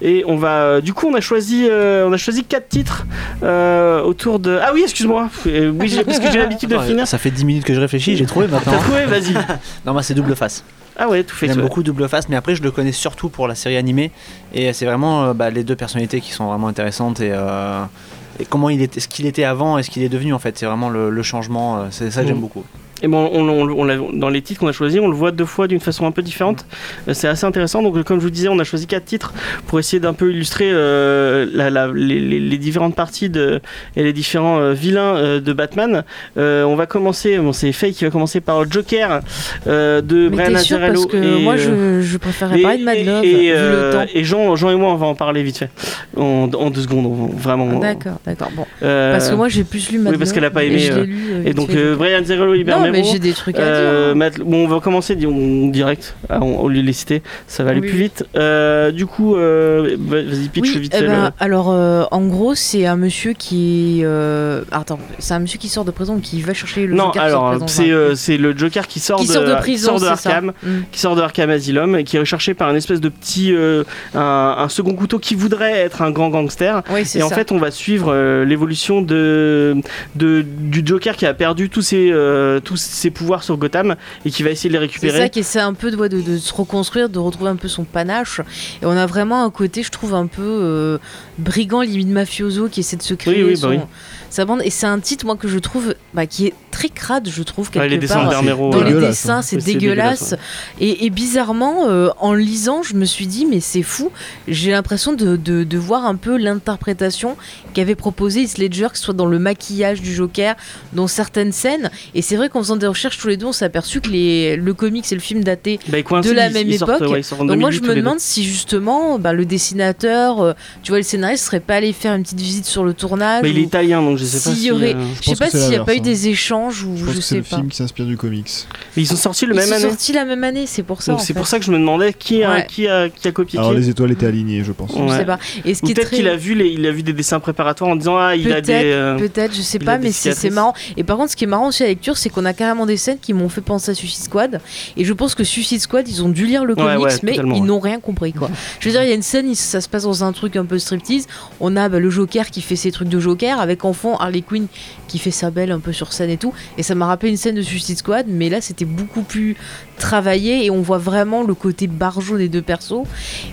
Et on va, euh, du coup, on a choisi, euh, on a choisi quatre titres euh, autour de. Ah oui, excuse-moi. Euh, oui, parce que j'ai l'habitude de finir. Ça fait 10 minutes que je réfléchis, j'ai trouvé T'as maintenant. trouvé Vas-y. non, moi c'est double face. Ah ouais, tout fait. J'aime beaucoup Double Face, mais après je le connais surtout pour la série animée. Et c'est vraiment euh, bah, les deux personnalités qui sont vraiment intéressantes et, euh, et comment il était, ce qu'il était avant et ce qu'il est devenu en fait. C'est vraiment le, le changement. C'est ça que j'aime Mm. beaucoup. Et bon, on, on- dans les titres qu'on a choisis, on le voit deux fois d'une façon un peu différente. Euh, c'est assez intéressant. Donc, comme je vous disais, on a choisi quatre titres pour essayer d'un peu illustrer euh, la- la- les, différentes parties de, et les différents euh, vilains euh, de Batman. On va commencer, bon, c'est Faye qui va commencer par Joker de Mais Brian sûr Azzarello. parce que et, moi je, je préférerais parler de Mad et- Love et, vu le temps. et Jean, Jean et moi, on va en parler vite fait. En, en deux secondes, on- vraiment. D'accord, d'accord. Bon. Parce que moi j'ai plus lu Mad oui, parce qu'elle a pas aimé, lu, Et donc, Brian Azzarello, hyper Non, mais j'ai des trucs à Euh, dire. Matt- bon, on va commencer on- direct, Ah, on, au lieu de les citer, ça va aller Oui, plus vite. Euh, du coup, euh, vas-y, pitch Oui, vite eh ben, alors euh, en gros c'est un monsieur qui euh, attends c'est un monsieur qui sort de prison qui va chercher le Non, Joker alors prison, c'est enfin, euh, le Joker qui sort qui de, sort de qui prison sort de. Arkham, Mm. qui sort de Arkham Asylum et qui est recherché par un espèce de petit euh, un, un second couteau qui voudrait être un grand gangster. Oui, Et en ça. fait, on va suivre euh, l'évolution de, de du Joker qui a perdu tous ses euh, tous ses pouvoirs sur Gotham et qui va essayer de les C'est récupérer. ça qui essaie un peu de, de, de se reconstruire, de retrouver un peu son panache. Et on a vraiment un côté, je trouve, un peu euh, brigand, limite mafioso, qui essaie de se créer Oui, oui, bah son- oui. Sa bande. Et c'est un titre, moi, que je trouve bah, qui est très crade, je trouve, quelque Ouais, les dessins part. de Bernero, Dans ouais. les dessins, c'est dégueulasse. Et, et bizarrement, euh, en lisant, je me suis dit, mais c'est fou. J'ai l'impression de, de, de voir un peu l'interprétation qu'avait proposé Heath Ledger, que ce soit dans le maquillage du Joker, dans certaines scènes. Et c'est vrai qu'en faisant des recherches tous les deux, on s'est aperçu que les, le comics et le film daté Bah, de la ils- même ils sortent, époque. sortent donc moi 2008 je me demande si justement bah, le dessinateur, euh, tu vois le scénariste serait pas allé faire une petite visite sur le tournage. Bah, il est ou italien donc je sais pas s'il si. y aurait- euh, Je sais pas que c'est s'il n'y a pas eu des échanges ou Je je, pense que c'est sais le pas. film qui s'inspire du comics. Mais ils sont sortis le Ils même sont année. sortis la même année, c'est pour ça. Donc c'est pour ça que je me demandais qui a, Ouais. qui a, qui a copié Alors qui. les étoiles étaient alignées, je pense. Je sais pas. Et ce qui peut-être très... qu'il a vu les, il a vu des dessins préparatoires en disant ah il a Peut-être, des. euh, peut-être, je sais pas, a mais c'est c'est marrant. Et par contre, ce qui est marrant aussi à la lecture, c'est qu'on a carrément des scènes qui m'ont fait penser à Suicide Squad. Et je pense que Suicide Squad, ils ont dû lire le comics, mais ils n'ont rien compris, quoi. Je veux dire, il y a une scène, ça se passe dans un truc un peu striptease. On a bah, le Joker qui fait ses trucs de Joker, avec en fond Harley Quinn qui fait sa belle un peu sur scène et tout. Et ça m'a rappelé une scène de Suicide Squad, mais là, c'était beaucoup plus travaillé et on voit vraiment le côté barjot des deux persos.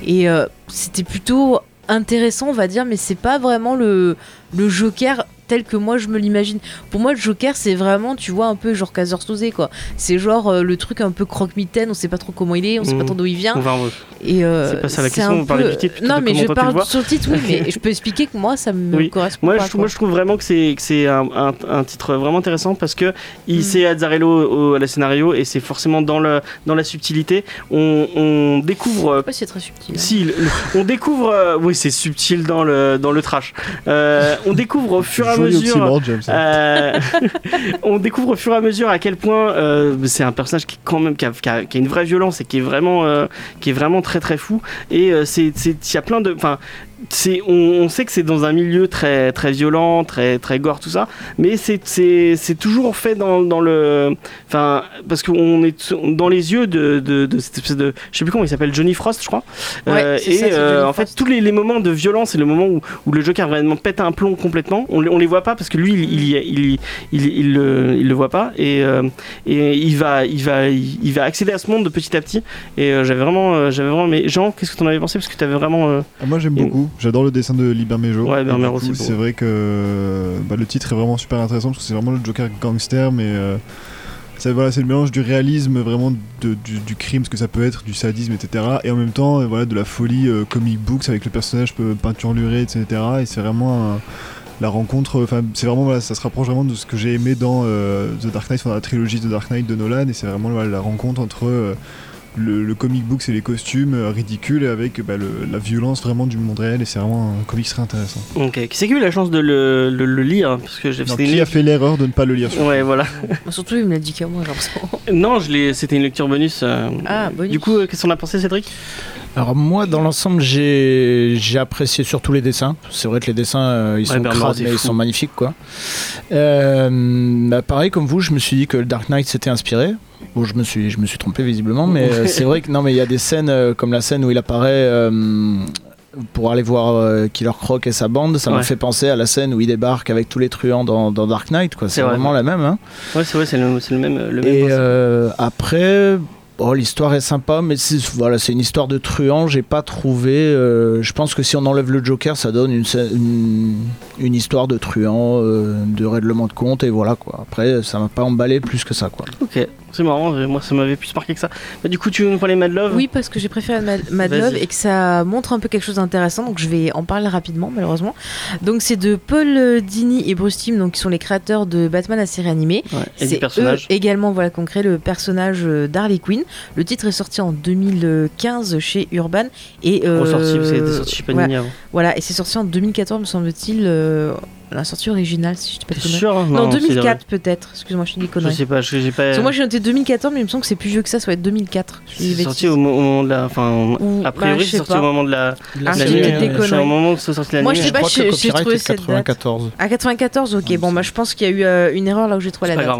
Et euh, c'était plutôt intéressant, on va dire, mais c'est pas vraiment le, le Joker tel que moi je me l'imagine. Pour moi, le Joker, c'est vraiment, tu vois, un peu genre Kaiser Soze, quoi. C'est genre euh, le truc un peu croque-mitaine, on sait pas trop comment il est, on sait pas Mhm. trop d'où il vient. on va en- Et euh, C'est pas ça la question, on parlait peu- du titre plutôt Non, mais je parle sur le titre, oui, mais je peux expliquer que moi, ça me Oui. correspond Moi pas. je, quoi. moi, je trouve vraiment que c'est que c'est un, un- un titre vraiment intéressant parce que il Mm. c'est Azzarello au, à la scénario et c'est forcément dans le dans la subtilité. On, on découvre. Je sais pas si c'est très subtil. hein. Si, le- on découvre. euh, oui, c'est subtil dans le dans le trash. On découvre au fur et à Euh, on découvre au fur et à mesure à quel point euh, c'est un personnage qui quand même qui a, qui a- qui a une vraie violence et qui est vraiment euh, qui est vraiment très très fou. Et c'est il y a plein de enfin c'est on, on sait que c'est dans un milieu très très violent très très gore tout ça mais c'est c'est c'est toujours fait dans, dans le enfin parce qu'on est dans les yeux de, de, de cette espèce de je sais plus comment il s'appelle Johnny Frost je crois. Ouais, c'est et ça, euh, en fait tous les, les moments de violence et le moment où, où le Joker vraiment pète un plomb complètement on, les- on les voit pas parce que lui il il, il, il, il, il le, il le voit pas et, euh, et il va il va il, il va accéder à ce monde de petit à petit. Et euh, j'avais vraiment euh, j'avais vraiment mais Jean qu'est-ce que t'en avais pensé? Parce que t'avais vraiment euh, Ah, moi j'aime Et- j'adore le dessin de Libermejo. Ouais, c'est vrai que bah, le titre est vraiment super intéressant parce que c'est vraiment le Joker gangster, mais euh, c'est voilà, c'est le mélange du réalisme, vraiment de- du, du crime, ce que ça peut être, du sadisme, etc. Et en même temps, euh, voilà, de la folie euh, comic books avec le personnage peu peinturluré, etc. Et c'est vraiment un- la rencontre, enfin c'est vraiment voilà, ça se rapproche vraiment de ce que j'ai aimé dans euh, The Dark Knight, enfin, dans la trilogie The Dark Knight de Nolan, et c'est vraiment voilà, la rencontre entre euh, le, le comic book et les costumes euh, ridicules avec bah, le- la violence vraiment du monde réel et c'est vraiment un comics très intéressant. ok qui c'est qui a eu la chance de le, le, le lire parce que une qui a fait l'erreur de ne pas le lire sur- ouais voilà Surtout, il me l'a dit qu'à moi, j'ai l'impression. non je l'ai c'était une lecture bonus euh, Ah, bonus. du coup euh, qu'est-ce qu'on a pensé Cédric? Alors moi, dans l'ensemble, j'ai j'ai apprécié surtout les dessins. C'est vrai que les dessins, euh, ils Ouais, sont crades, mais ils sont magnifiques, quoi. Euh, bah, pareil comme vous, je me suis dit que le Dark Knight s'était inspiré. Bon, je me suis, je me suis trompé visiblement, mais euh, c'est vrai que non, mais il y a des scènes euh, comme la scène où il apparaît. pour aller voir euh, Killer Croc et sa bande, ça Ouais. m'a fait penser à la scène où il débarque avec tous les truands dans, dans Dark Knight. quoi. C'est C'est vrai. vraiment la même. Hein. ouais c'est vrai c'est le, c'est le même le Et euh, après, oh, l'histoire est sympa, mais c'est voilà, c'est une histoire de truand. J'ai pas trouvé. euh, je pense que si on enlève le Joker, ça donne une, une histoire de truand, euh, de règlement de compte, et voilà quoi. Après, ça m'a pas emballé plus que ça quoi. ok c'est marrant euh, moi ça m'avait plus marqué que ça bah, du coup tu veux nous parler de Mad Love? Oui, parce que j'ai préféré Mad. Love et que ça montre un peu quelque chose d'intéressant, donc je vais en parler rapidement, malheureusement. Donc c'est de Paul Dini et Bruce Timm, donc qui sont les créateurs de Batman la série animée. Ouais, et C'est eux également voilà, qu'on crée le personnage euh, d'Harley Quinn. Le titre est sorti en 2015 chez Urban et euh, ressorti était sorti chez Panini voilà, avant voilà, et c'est sorti en 2014 me semble-t-il euh, la sortie originale, si je dis pas de sûr Non, c'est 2004 peut-être. Excuse-moi, je dis des Je sais pas, je- j'ai pas. Parce que moi j'ai noté 2014, mais il me semble que c'est plus vieux que ça, ça va être 2004. Je dis des C'est sorti au, mo- au moment de la. Enfin, Ou- a priori, bah, c'est sais sorti pas. au moment de la. Ah, la c'est au moment où c'est sorti la Moi, je sais pas, j'ai- trouvé cette date. 94. À 94, ok. Bon, bah je pense qu'il y a eu euh, une erreur là où j'ai trouvé la date.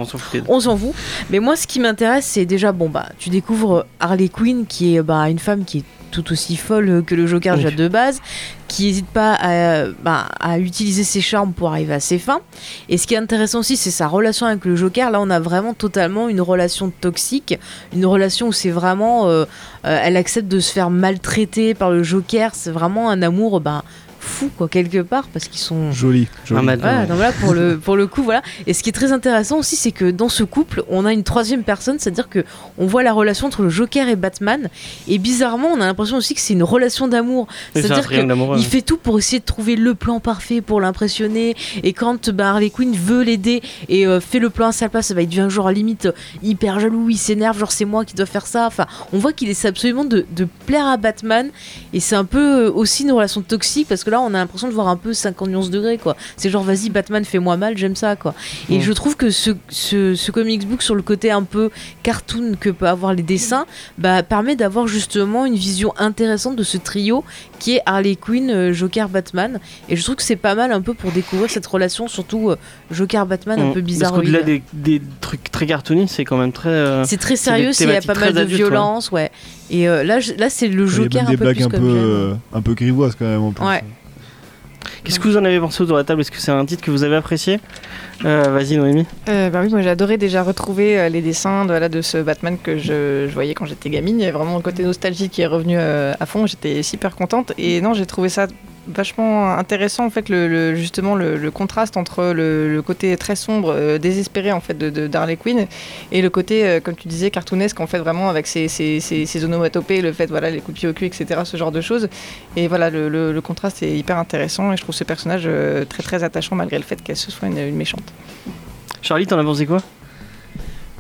On s'en fout. Mais moi, ce qui m'intéresse, c'est déjà, bon, bah, tu découvres Harley Quinn, qui est bah, une femme qui est tout aussi folle que le Joker déjà Oui. de base, qui n'hésite pas à, bah, à utiliser ses charmes pour arriver à ses fins. Et ce qui est intéressant aussi, c'est sa relation avec le Joker. Là, on a vraiment totalement une relation toxique, une relation où c'est vraiment, euh, euh, elle accepte de se faire maltraiter par le Joker. C'est vraiment un amour, bah, fou quoi quelque part parce qu'ils sont Joli. joli. Un matin. Ouais, donc là, pour le, pour le coup, voilà. Et ce qui est très intéressant aussi, c'est que dans ce couple, on a une troisième personne, c'est-à-dire que on voit la relation entre le Joker et Batman. Et bizarrement, on a l'impression aussi que c'est une relation d'amour. C'est-à-dire triangle amoureux. Il fait tout pour essayer de trouver le plan parfait pour l'impressionner. Et quand bah, Harley Quinn veut l'aider et euh, fait le plan à sa place, bah, il devient genre limite hyper jaloux, il s'énerve, genre c'est moi qui dois faire ça. Enfin, on voit qu'il essaie absolument de, de plaire à Batman. Et c'est un peu euh, aussi une relation toxique parce que là, on a l'impression de voir un peu 50 nuances degrés, quoi. C'est genre, vas-y, Batman, fais-moi mal, j'aime ça, quoi. Et Mm. je trouve que ce, ce, ce comics book, sur le côté un peu cartoon que peut avoir les dessins, bah, permet d'avoir justement une vision intéressante de ce trio qui est Harley Quinn, euh, Joker, Batman. Et je trouve que c'est pas mal un peu pour découvrir cette relation, surtout euh, Joker-Batman, un Mm. peu Parce bizarre. qu'au-delà des, des trucs très cartoony, c'est quand même très. euh, C'est très sérieux, il y a pas mal de ouais. violence, ouais. Et euh, là, là c'est le Joker un peu plus un peu, comme j'aime. euh, un peu grivoises quand même en plus. Ouais. Qu'est-ce que vous en avez pensé autour de la table? Est-ce que c'est un titre que vous avez apprécié? Euh, Vas-y, Noémie. Euh, bah oui, moi j'ai adoré déjà retrouver euh, les dessins de, de ce Batman que je, voyais quand j'étais gamine. Il y a vraiment un côté nostalgie qui est revenu à fond. J'étais super contente. Et non, j'ai trouvé ça vachement intéressant en fait le, le- justement le, le contraste entre le, le côté très sombre euh, désespéré en fait de, de d'Harley Quinn et le côté euh, comme tu disais cartoonesque en fait vraiment avec ses, ses, ses, ses onomatopées le fait voilà les coups de pied au cul etc ce genre de choses. Et voilà le, le, le contraste est hyper intéressant et je trouve ce personnage euh, très très attachant malgré le fait qu'elle se soit une, une méchante. Charlie, t'en as pensé quoi?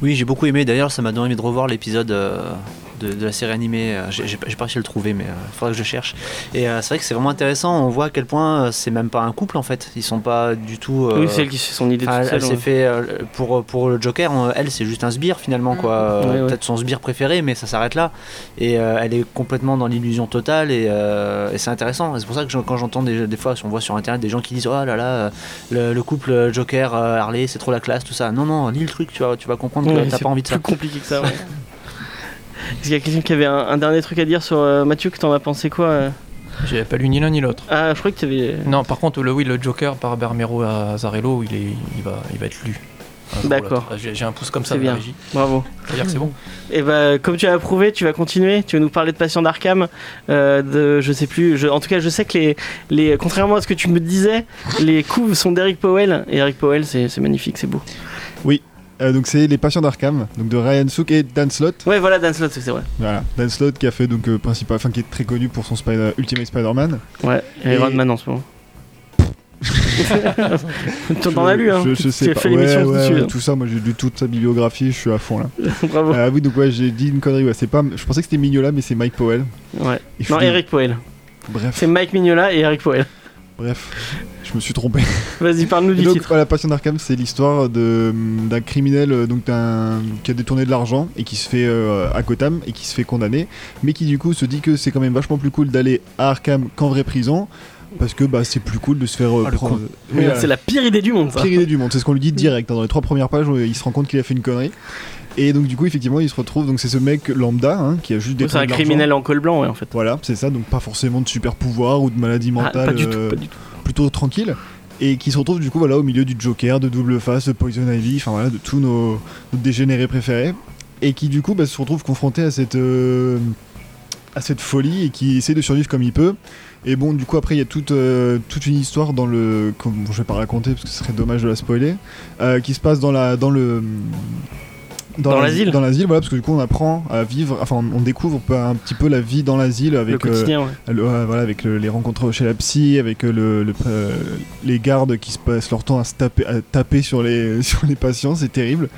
Oui, j'ai beaucoup aimé. D'ailleurs, ça m'a donné envie de revoir l'épisode euh, de, de la série animée. Euh, J'ai pas j'ai pas réussi à le trouver, mais il faudra que je cherche. Et euh, c'est vrai que c'est vraiment intéressant. On voit à quel point euh, c'est même pas un couple en fait. Ils sont pas du tout. euh, Oui, c'est elle qui fait son idée Enfin, toute elle, s'est ouais. fait euh, pour pour le Joker, on- elle c'est juste un sbire finalement quoi, Euh, Ouais, ouais. peut-être son sbire préféré, mais ça s'arrête là. Et euh, elle est complètement dans l'illusion totale et, euh, et c'est intéressant. C'est pour ça que je- quand j'entends des, des fois, si on voit sur internet des gens qui disent oh là là, euh, le, le couple Joker euh, Harley c'est trop la classe tout ça. Non non, lis le truc, tu vas tu vas comprendre Ouais, que t'as c'est pas envie de ça. plus compliqué que ça. Est-ce qu'il y a quelqu'un qui avait un, un dernier truc à dire sur euh, Mathieu que t'en as pensé quoi euh J'avais pas lu ni l'un ni l'autre. Ah, je crois que tu avais. Non, par contre, le, oui, le Joker par Bermero à Zarello, il, est, il, va, il va être lu. Ou D'accord. J'ai un pouce comme ça bien. régie. Bravo. C'est-à-dire que c'est bon. Et bah, comme tu as approuvé, tu vas continuer. Tu vas nous parler de Patient d'Arkham. euh, de, je sais plus. je- en tout cas, je sais que les, les, contrairement à ce que tu me disais, les couves sont d'Eric Powell. Et Eric Powell, c'est c'est magnifique, c'est beau. Euh, donc c'est Les Patients d'Arkham, donc de Ryan Sook et Dan Slott. Ouais, voilà, Dan Slott, c'est vrai. Voilà, Dan Slott qui a fait donc euh, principal, enfin qui est très connu pour son Spider- Ultimate Spider-Man. Ouais, et Iron Man en ce moment. T'en as lu, hein Je, je Tu sais as pas. fait Ouais, ouais, dessus. ouais, hein. tout ça, moi j'ai lu toute sa bibliographie, je suis à fond là. Bravo. Ah oui, donc ouais, j'ai dit une connerie. Ouais, c'est pas, je pensais que c'était Mignola, mais c'est Mike Powell. Ouais. Et Non, Eric Powell. Bref, C'est Mike Mignola et Eric Powell. bref, je me suis trompé. Vas-y, parle-nous du donc, titre. voilà, Passion d'Arkham, c'est l'histoire de- d'un criminel euh, donc qui a détourné de l'argent et qui se fait euh, à Gotham et qui se fait condamner, mais qui du coup se dit que c'est quand même vachement plus cool d'aller à Arkham qu'en vraie prison parce que bah, c'est plus cool de se faire euh, Ah, prendre. Oui. C'est la pire idée du monde, ça. Pire idée du monde, c'est ce qu'on lui dit direct. hein. Dans les trois premières pages, il se rend compte qu'il a fait une connerie. Et donc, du coup, effectivement, il se retrouve. Donc, c'est ce mec lambda hein, qui a juste C'est détourné un de criminel en col blanc, ouais, en fait. Voilà, c'est ça. Donc, pas forcément de super pouvoir ou de maladie Ah, mentale. pas du tout, euh, pas du tout. Plutôt tranquille et qui se retrouve du coup voilà au milieu du Joker, de Double Face, de Poison Ivy, enfin voilà de tous nos, dégénérés préférés et qui du coup bah, se retrouve confronté à cette euh, à cette folie et qui essaie de survivre comme il peut. Et bon du coup après il y a toute euh, toute une histoire dans le bon, je vais pas raconter parce que ce serait dommage de la spoiler euh, qui se passe dans la dans le Dans la- l'asile. dans l'asile voilà parce que du coup on apprend à vivre enfin on découvre un petit peu la vie dans l'asile Le avec euh, quotidien, ouais. le- voilà, avec le- les rencontres chez la psy, avec euh, le, le- euh, les gardes qui se passent leur temps à se taper, à taper sur, les, sur les patients, c'est terrible.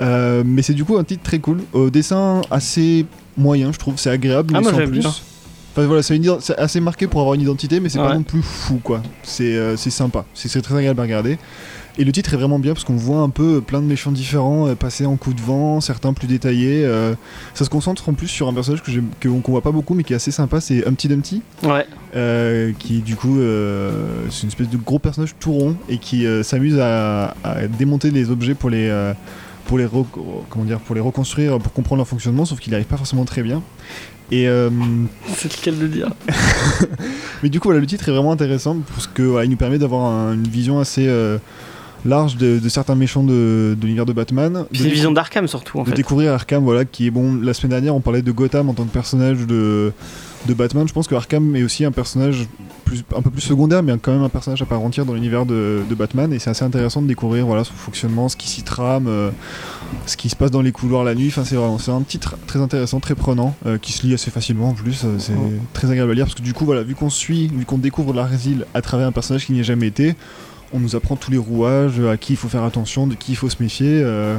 Euh, mais c'est du coup un titre très cool, au dessin assez moyen, je trouve, c'est agréable, Ah, mais moi, sans plus. bien. Enfin voilà, c'est assez marqué pour avoir une identité, mais c'est pas Ouais. non plus fou quoi. C'est euh, sympa, c'est très agréable à regarder. Et le titre est vraiment bien parce qu'on voit un peu plein de méchants différents euh, passer en coup de vent, certains plus détaillés. euh, ça se concentre en plus sur un personnage que qu'on voit pas beaucoup mais qui est assez sympa, c'est Humpty Dumpty. Ouais. euh, qui du coup euh, c'est une espèce de gros personnage tout rond et qui s'amuse à, à démonter les objets pour les pour les comment dire pour les reconstruire pour comprendre leur fonctionnement sauf qu'il n'arrive pas forcément très bien et euh, C'est le cas de le dire? mais du coup voilà, le titre est vraiment intéressant parce que voilà, il nous permet d'avoir un- une vision assez euh, large de, de certains méchants de, de l'univers de Batman Puis de c'est une vision d'Arkham surtout en de fait. découvrir Arkham, voilà, qui est bon. La semaine dernière, on parlait de Gotham en tant que personnage de, de Batman. Je pense que Arkham est aussi un personnage plus, un peu plus secondaire, mais quand même un personnage à part entière dans l'univers de, de Batman. Et c'est assez intéressant de découvrir voilà, son fonctionnement, ce qui s'y trame, euh, ce qui se passe dans les couloirs la nuit. Enfin, c'est vraiment c'est un titre très intéressant, très prenant, euh, qui se lit assez facilement en plus. euh, c'est très agréable à lire parce que du coup, voilà, vu qu'on suit, vu qu'on découvre l'asile à travers un personnage qui n'y a jamais été, on nous apprend tous les rouages, à qui il faut faire attention, de qui il faut se méfier. euh,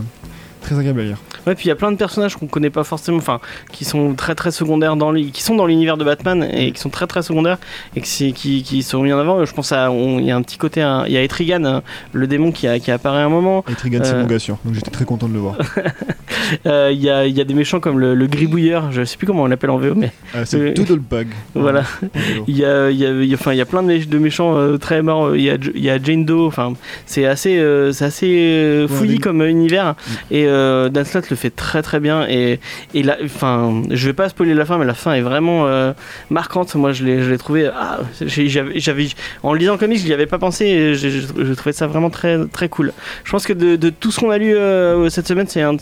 très agréable à lire. Ouais, puis il y a plein de personnages qu'on connaît pas forcément, enfin, qui sont très très secondaires dans qui sont dans l'univers de Batman et qui sont très très secondaires et que c'est- qui, qui sont mis en avant. Je pense à, il y a un petit côté, il y a Etrigan, hein, le démon qui, a, qui apparaît à un moment. Et Trigan, c'est Euh, mon gars sûr, donc j'étais très content de le voir. Euh, Il y, a, y a des méchants comme le, le gribouilleur, je sais plus comment on l'appelle en VO, mais Ah, c'est Euh, Doodlebug. voilà. Il y a, y a, y enfin, y a plein de, mé- de méchants euh, très morts. Il y a, y a Jane Doe. Enfin, c'est assez, c'est assez fouillis des- comme univers. Et euh, Dan le fait très très bien. Et, et là, enfin, je vais pas spoiler la fin, mais la fin est vraiment euh, marquante. Moi, je l'ai, trouvé. Ah, j'avais, en lisant le comics, je n'y avais pas pensé. Et je trouvais ça vraiment très très cool. Je pense que de, tout ce qu'on a lu euh, cette semaine, c'est un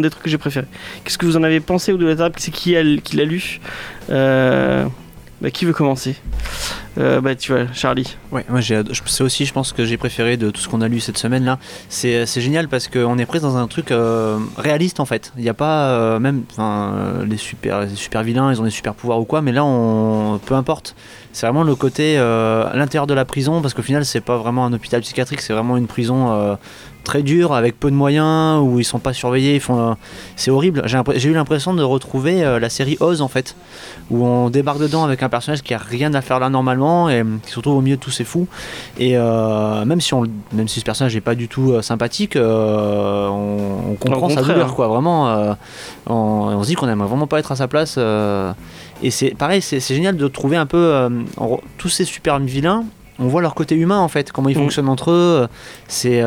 des trucs que j'ai préféré. Qu'est-ce que vous en avez pensé ou de la table? C'est qui, a- qui l'a lu? Euh, bah, qui veut commencer? Euh, Bah tu vois, Charlie. Ouais, moi j'ai, c'est aussi, je pense que j'ai préféré de tout ce qu'on a lu cette semaine là. C'est, c'est génial parce qu'on est pris dans un truc euh, réaliste en fait. Il n'y a pas euh, même, euh, les super, les super vilains, ils ont des super pouvoirs ou quoi, mais là on, peu importe. C'est vraiment le côté euh, à l'intérieur de la prison parce qu'au final c'est pas vraiment un hôpital psychiatrique, c'est vraiment une prison euh, très dure avec peu de moyens où ils sont pas surveillés. Ils font, euh, c'est horrible. J'ai, j'ai eu l'impression de retrouver euh, la série Oz en fait, où on débarque dedans avec un personnage qui a rien à faire là normalement et euh, qui se retrouve au milieu de tous ces fous. Et euh, même si on, même si ce personnage n'est pas du tout euh, sympathique, euh, on, on comprend sa douleur quoi. Vraiment, on, on se dit qu'on aimerait vraiment pas être à sa place. et c'est pareil, c'est, génial de trouver un peu en tous ces super vilains. On voit leur côté humain en fait, comment ils Mm. fonctionnent entre eux. C'est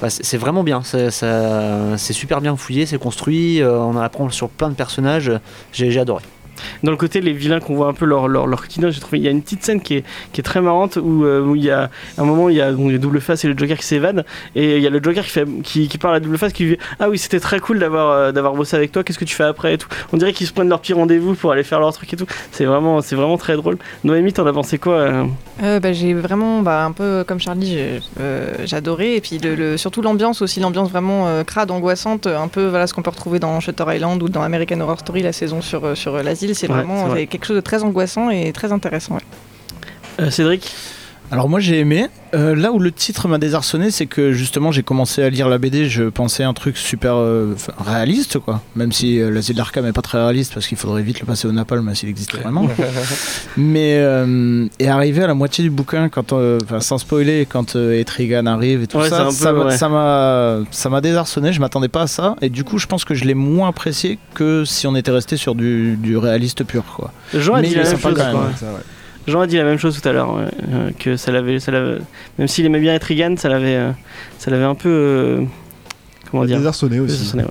bah, c'est vraiment bien, c'est super bien fouillé, c'est construit, on en apprend sur plein de personnages, j'ai adoré. Dans le côté, les vilains qu'on voit un peu leur, leur, leur quotidien, j'ai trouvé. Il y a une petite scène qui est, qui est très marrante où, euh, où il y a un moment, il y a, donc, a Double Face et le Joker qui s'évadent. Et il y a le Joker qui, fait, qui, qui parle à Double Face qui lui dit Ah oui, c'était très cool d'avoir euh, d'avoir bossé avec toi, qu'est-ce que tu fais après et tout. On dirait qu'ils se prennent leur petit rendez-vous pour aller faire leur truc et tout. C'est vraiment, c'est vraiment très drôle. Noémie, t'en as pensé quoi euh bah, j'ai vraiment, bah, un peu comme Charlie, adoré. Et puis le, surtout l'ambiance aussi, l'ambiance vraiment crade, angoissante, un peu voilà ce qu'on peut retrouver dans Shutter Island ou dans American Horror Story, la saison sur, sur euh, C'est Ouais, vraiment quelque chose de très angoissant et très intéressant. ouais. Euh, Cédric? Alors moi j'ai aimé. Euh, là où le titre m'a désarçonné, c'est que justement j'ai commencé à lire la BD, je pensais un truc super euh, réaliste quoi. Même si euh, l'asile d'Arkham est pas très réaliste parce qu'il faudrait vite le passer au napalm s'il existait vraiment. Mais euh, et arrivé à la moitié du bouquin, quand euh, enfin, sans spoiler, quand euh, Etrigan arrive et tout Ouais, ça, ça m'a- ouais. ça m'a ça m'a désarçonné. Je m'attendais pas à ça et du coup je pense que je l'ai moins apprécié que si on était resté sur du, du réaliste pur quoi. Mais il est sympa chose. quand même, quoi. ouais. Ça, ouais. Jean a dit la même chose tout à l'heure, euh, que ça l'avait, ça l'avait- même s'il aimait bien Etrigan, ça l'avait, euh, ça l'avait un peu, euh, comment dire, Désarçonné aussi. désarçonné, ouais.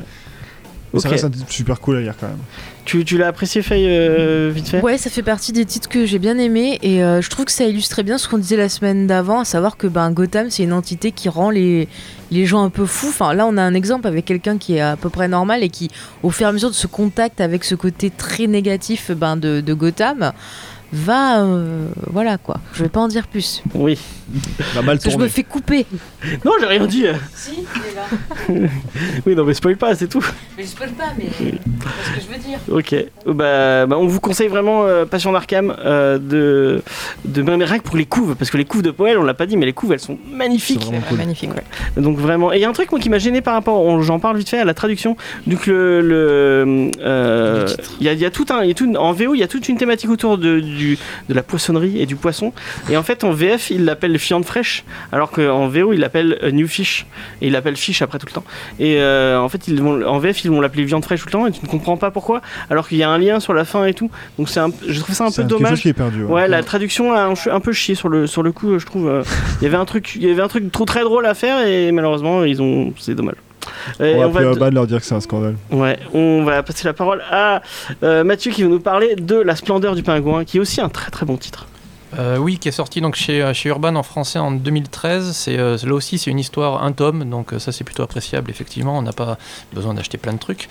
Mais Ça reste un titre super cool à lire quand même. Tu, tu l'as apprécié, Faye, euh, vite fait? Ouais, ça fait partie des titres que j'ai bien aimés et euh, je trouve que ça illustrait bien ce qu'on disait la semaine d'avant, à savoir que ben, Gotham c'est une entité qui rend les, les gens un peu fous. Enfin, là on a un exemple avec quelqu'un qui est à peu près normal et qui, au fur et à mesure de ce contact avec ce côté très négatif ben, de, de Gotham, va, euh, voilà quoi. Je vais pas en dire plus. Oui. Va mal Parce que je me fais couper. Non, j'ai rien dit. Si, il est là. Oui, non, mais spoil pas, c'est tout. Mais je spoil pas, mais c'est ce que je veux dire. Ok. Bah, bah, on vous conseille vraiment euh, Passion d'Arkham euh, de, de que pour les couves, parce que les couves de Poel, on l'a pas dit, mais les couves elles sont magnifiques. Cool. magnifique, ouais. Donc vraiment, et il y a un truc moi qui m'a gêné par rapport, on- j'en parle vite fait à la traduction. Donc le, le euh, il y, a, il y a tout un, il y a tout, en VO il y a toute une thématique autour de, du, de la poissonnerie et du poisson. Et en fait en VF il l'appelle fiande fraîche, alors qu'en VO il l'appelle euh, new fish et il l'appelle fish après tout le temps. Et euh, en fait ils vont, en VF ils vont l'appeler viande fraîche tout le temps et tu ne comprends pas pourquoi, alors qu'il y a un lien sur la fin et tout. Donc c'est un, je trouve ça un peu chose dommage. qui est perdu. Ouais, la traduction a un, peu chié sur le, sur le coup, euh, je trouve. euh, Il y avait un truc, il y avait un truc trop très drôle à faire et malheureusement, ils ont, c'est dommage. Et On va appeler Urban leur dire que c'est un scandale. ouais, on va passer la parole à euh, Mathieu qui va nous parler de La splendeur du pingouin, qui est aussi un très très bon titre. Euh, oui, qui est sorti donc chez, euh, chez Urban en français en 2013. C'est euh, là aussi c'est une histoire un tome, donc ça c'est plutôt appréciable effectivement. On n'a pas besoin d'acheter plein de trucs.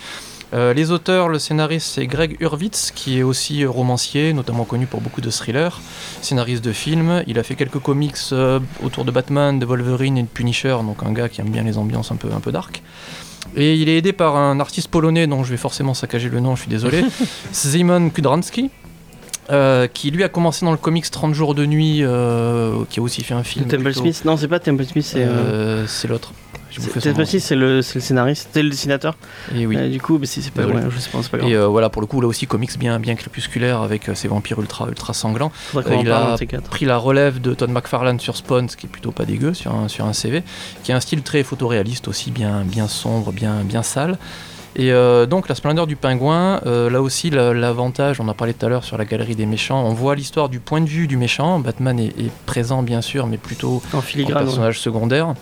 Euh, les auteurs, le scénariste c'est Greg Hurwitz qui est aussi euh, romancier, notamment connu pour beaucoup de thrillers, scénariste de films. Il a fait quelques comics euh, autour de Batman, de Wolverine et de Punisher, donc un gars qui aime bien les ambiances un peu un peu dark. Et il est aidé par un artiste polonais dont je vais forcément saccager le nom, je suis désolé, Simon Kudranski. euh, qui lui a commencé dans le comics 30 jours de nuit, euh, qui a aussi fait un film. Temple plutôt- Smith, non, c'est pas Temple Smith, c'est. Euh, c'est l'autre. Nom. Smith, c'est le, scénariste, c'est le dessinateur. Et oui. Euh, du coup, mais c'est c'est pas, Désolé. ouais, je sais pas, c'est pas grave. Et euh, voilà, pour le coup, là aussi, comics bien, bien crépusculaire avec euh, ces vampires ultra, ultra sanglants. Euh, il a. Pris la relève de Todd McFarlane sur Spawn, ce qui est plutôt pas dégueu sur un, sur un CV, qui a un style très photoréaliste aussi, bien, bien sombre, bien, bien sale. Et euh, donc la splendeur du pingouin, euh, là aussi la- l'avantage, on en parlait tout à l'heure sur la galerie des méchants, on voit l'histoire du point de vue du méchant, Batman est, est présent bien sûr, mais plutôt En en filigrane. ouais. personnage secondaire.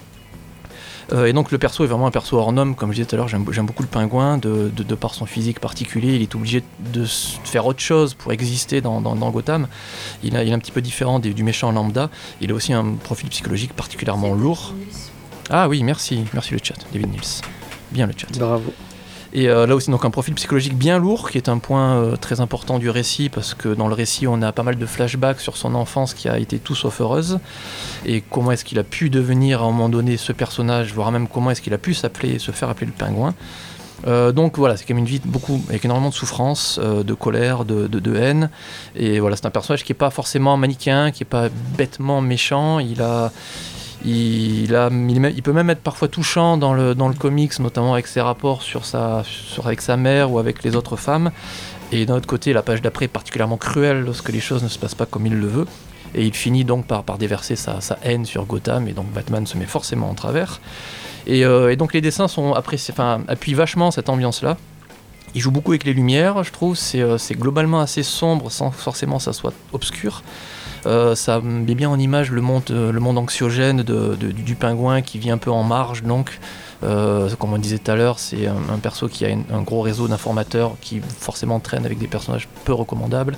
Euh, et donc le perso est vraiment un perso hors norme, comme je disais tout à l'heure, j'aime beaucoup le pingouin, de, de- de par son physique particulier, il est obligé de faire autre chose pour exister dans, dans- dans Gotham. Il, a- il est un petit peu différent des- du méchant lambda, il a aussi un profil psychologique particulièrement lourd. Ah oui, merci, merci le chat, David Nils. Bien le chat. Bravo. Et euh, là aussi donc un profil psychologique bien lourd qui est un point euh, très important du récit parce que dans le récit on a pas mal de flashbacks sur son enfance qui a été tout sauf heureuse et comment est-ce qu'il a pu devenir à un moment donné ce personnage, voire même comment est-ce qu'il a pu s'appeler, se faire appeler le pingouin. Euh, donc voilà, c'est quand même une vie beaucoup avec énormément de souffrance, de colère, de, de- de haine. Et voilà, c'est un personnage qui est pas forcément manichéen, qui est pas bêtement méchant. Il a, il, peut même être parfois touchant dans le, comics, notamment avec ses rapports avec sa mère ou avec les autres femmes. Et d'un autre côté, la page d'après est particulièrement cruelle lorsque les choses ne se passent pas comme il le veut. Et il finit donc par, déverser sa, haine sur Gotham, et donc Batman se met forcément en travers. Et, euh, donc les dessins sont appuient vachement cette ambiance-là. Il joue beaucoup avec les lumières, je trouve. C'est euh, c'est globalement assez sombre sans forcément que ça soit obscur. Euh, ça met bien en image le monde, euh, anxiogène du pingouin qui vit un peu en marge. Donc, Euh, comme on disait tout à l'heure, c'est un, perso qui a un gros réseau d'informateurs qui forcément traîne avec des personnages peu recommandables.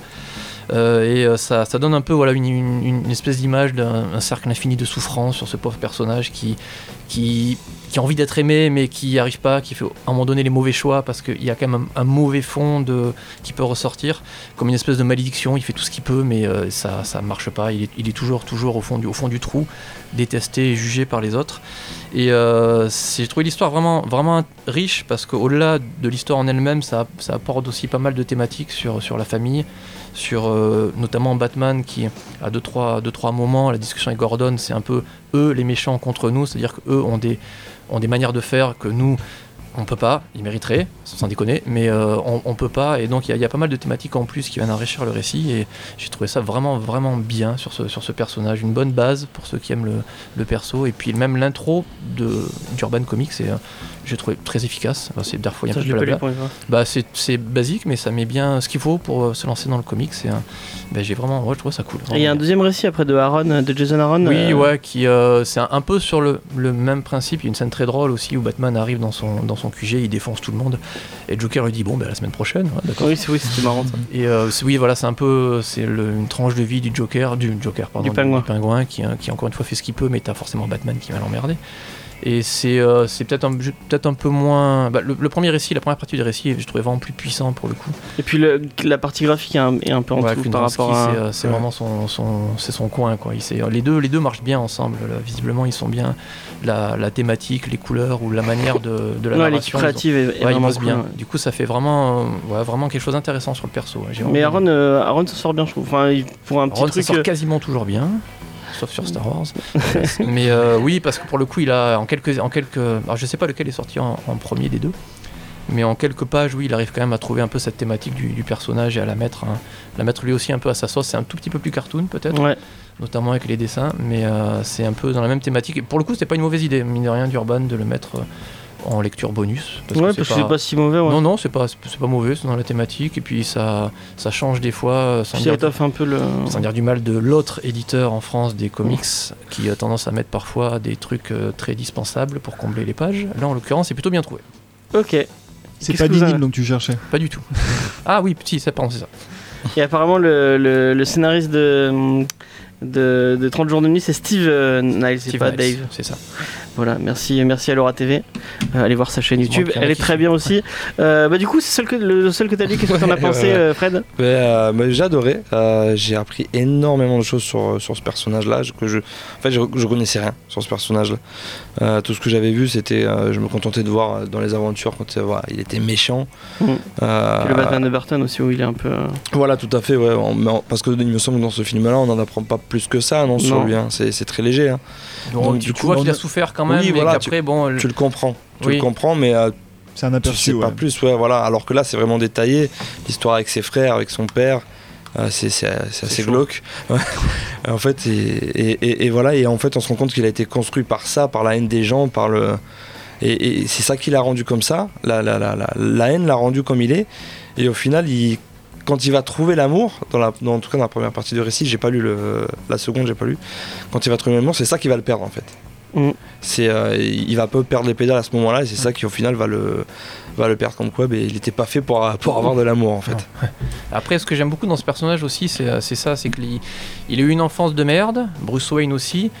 Et ça, donne un peu voilà, une, espèce d'image d'un un cercle infini de souffrance sur ce pauvre personnage qui, qui a envie d'être aimé mais qui n'y arrive pas, qui fait à un moment donné les mauvais choix parce qu'il y a quand même un, mauvais fond qui peut ressortir, comme une espèce de malédiction, il fait tout ce qu'il peut mais euh, ça ça marche pas, il est, toujours, toujours au, fond du, trou, détesté et jugé par les autres. Et euh, j'ai trouvé l'histoire vraiment, riche parce qu'au-delà de l'histoire en elle-même, ça, apporte aussi pas mal de thématiques sur, sur la famille, sur euh, notamment Batman qui, à deux trois, deux, trois moments, la discussion avec Gordon, c'est un peu eux les méchants contre nous, c'est-à-dire qu'eux ont des, ont des manières de faire que nous, on peut pas, ils mériteraient, sans déconner, mais euh, on, peut pas, et donc il y, a- pas mal de thématiques en plus qui viennent enrichir le récit, et j'ai trouvé ça vraiment, vraiment bien sur ce, sur ce personnage, une bonne base pour ceux qui aiment le, le perso, et puis même l'intro d'Urban Comics, c'est, euh, j'ai trouvé très efficace, Enfin, c'est parfois il y a un peu blabla. Bah, c'est, c'est basique, mais ça met bien ce qu'il faut pour euh, se lancer dans le comics, et, euh, bah, j'ai vraiment, ouais, je trouve ça cool. Il y a un deuxième récit après de Aaron, euh, de Jason Aaron. Oui, euh, ouais, qui euh, c'est un, un peu sur le, le même principe. Il y a une scène très drôle aussi où Batman arrive dans son, dans son QG, il défonce tout le monde. Et Joker lui dit Bon, ben la semaine prochaine, ouais, d'accord. Oui, c'est- oui, marrant ça. Et euh, c'est- oui, voilà, c'est un peu c'est le- une tranche de vie du Joker, du Joker, pardon, Du pingouin. qui, euh, qui encore une fois fait ce qu'il peut, mais t'as forcément Batman qui va l'emmerder. Et c'est euh, peut-être un, peut un peu moins. bah, le, le premier récit, la première partie du récit, je trouvais vraiment plus puissant pour le coup. Et puis le- la partie graphique est un, est un peu en Ouais, dessous par rapport à. c'est euh, c'est Ouais. vraiment son, son, son coin. Quoi. Il sait- les, deux, les deux marchent bien ensemble. là. Visiblement, ils sont bien. La, la thématique, les couleurs ou la manière de, de la Ouais, narration. ils ont- créative est, est ils vraiment bossent cool, bien. Du coup, ça fait vraiment, euh, vraiment quelque chose d'intéressant sur le perso. Mais Aaron, euh, Aaron s'en sort bien, je trouve. Enfin, il- pour un petit Ron, ça truc. sort euh, quasiment toujours bien, sauf sur Star Wars. Mais euh, oui, parce que pour le coup, il a en quelques, en quelques, alors je sais pas lequel est sorti en, en premier des deux, mais en quelques pages, oui, il arrive quand même à trouver un peu cette thématique du, du personnage et à la mettre, hein, la mettre lui aussi un peu à sa sauce. C'est un tout petit peu plus cartoon peut-être, Ouais. notamment avec les dessins, mais euh, c'est un peu dans la même thématique. Et pour le coup, c'était pas une mauvaise idée, mine de rien, d'Urban de le mettre euh, en lecture bonus. Parce ouais, que parce que c'est pas si mauvais. Ouais. Non, non, c'est pas, c'est pas mauvais, c'est dans la thématique, et puis ça, ça change des fois, euh, sans Puis dire un peu le. sans dire du mal de l'autre éditeur en France des comics qui a tendance à mettre parfois des trucs euh, très dispensables pour combler les pages. Là, en l'occurrence, c'est plutôt bien trouvé. Ok. C'est pas avez- donc tu cherchais. Pas du tout. ah oui, petit, ça, pardon, c'est ça. Et apparemment, le, le, le scénariste de, de, de 30 jours de nuit, c'est Steve euh, Niles, c'est pas Niles, Dave. C'est ça. Voilà, merci, merci à Laura TV. Euh, allez voir sa chaîne YouTube, elle est très bien aussi. Euh, bah, du coup, c'est le seul que t'as lu. Qu'est-ce que t'en as pensé, euh, Fred? Euh, mais j'ai adoré. Euh, j'ai appris énormément de choses sur, sur ce personnage-là. Que je, en fait, je, je connaissais rien sur ce personnage-là. Euh, tout ce que j'avais vu, c'était, euh, je me contentais de voir dans les aventures quand voilà, il était méchant. Puis Le Batman de Burton aussi, où il est un peu. Voilà, tout à fait. Ouais, On- mais on- parce que il me semble que dans ce film-là, on n'en apprend pas plus que ça, non, sur Non. lui. hein. C'est, très léger. hein. Donc, Donc, tu, du tu coup, vois on qu'il a a- souffert quand même, Oui, mais voilà, qu'après, bon, le- Tu le comprends. Tu Oui. le comprends, mais euh, C'est un tu aperçu. sais pas plus. Ouais, voilà. Alors que là, c'est vraiment détaillé. L'histoire avec ses frères, avec son père. euh, c'est, c'est, c'est assez chaud. glauque. Ouais. en fait, et, et- et- et voilà. Et en fait, on se rend compte qu'il a été construit par ça, par la haine des gens, par le. Et, et c'est ça qui l'a rendu comme ça. La, la, la, la, la haine l'a rendu comme il est. Et au final, il, quand il va trouver l'amour, dans la, dans, en tout cas dans la première partie du récit, j'ai pas lu le, la seconde, j'ai pas lu. Quand il va trouver l'amour, c'est ça qui va le perdre en fait. Mm. C'est, euh, il va pas perdre les pédales à ce moment-là, et c'est ça qui au final va le, va le perdre comme quoi, mais il était pas fait pour, pour avoir de l'amour en fait. Après, ce que j'aime beaucoup dans ce personnage aussi, c'est euh, c'est ça, c'est qu'il il a eu une enfance de merde, Bruce Wayne aussi.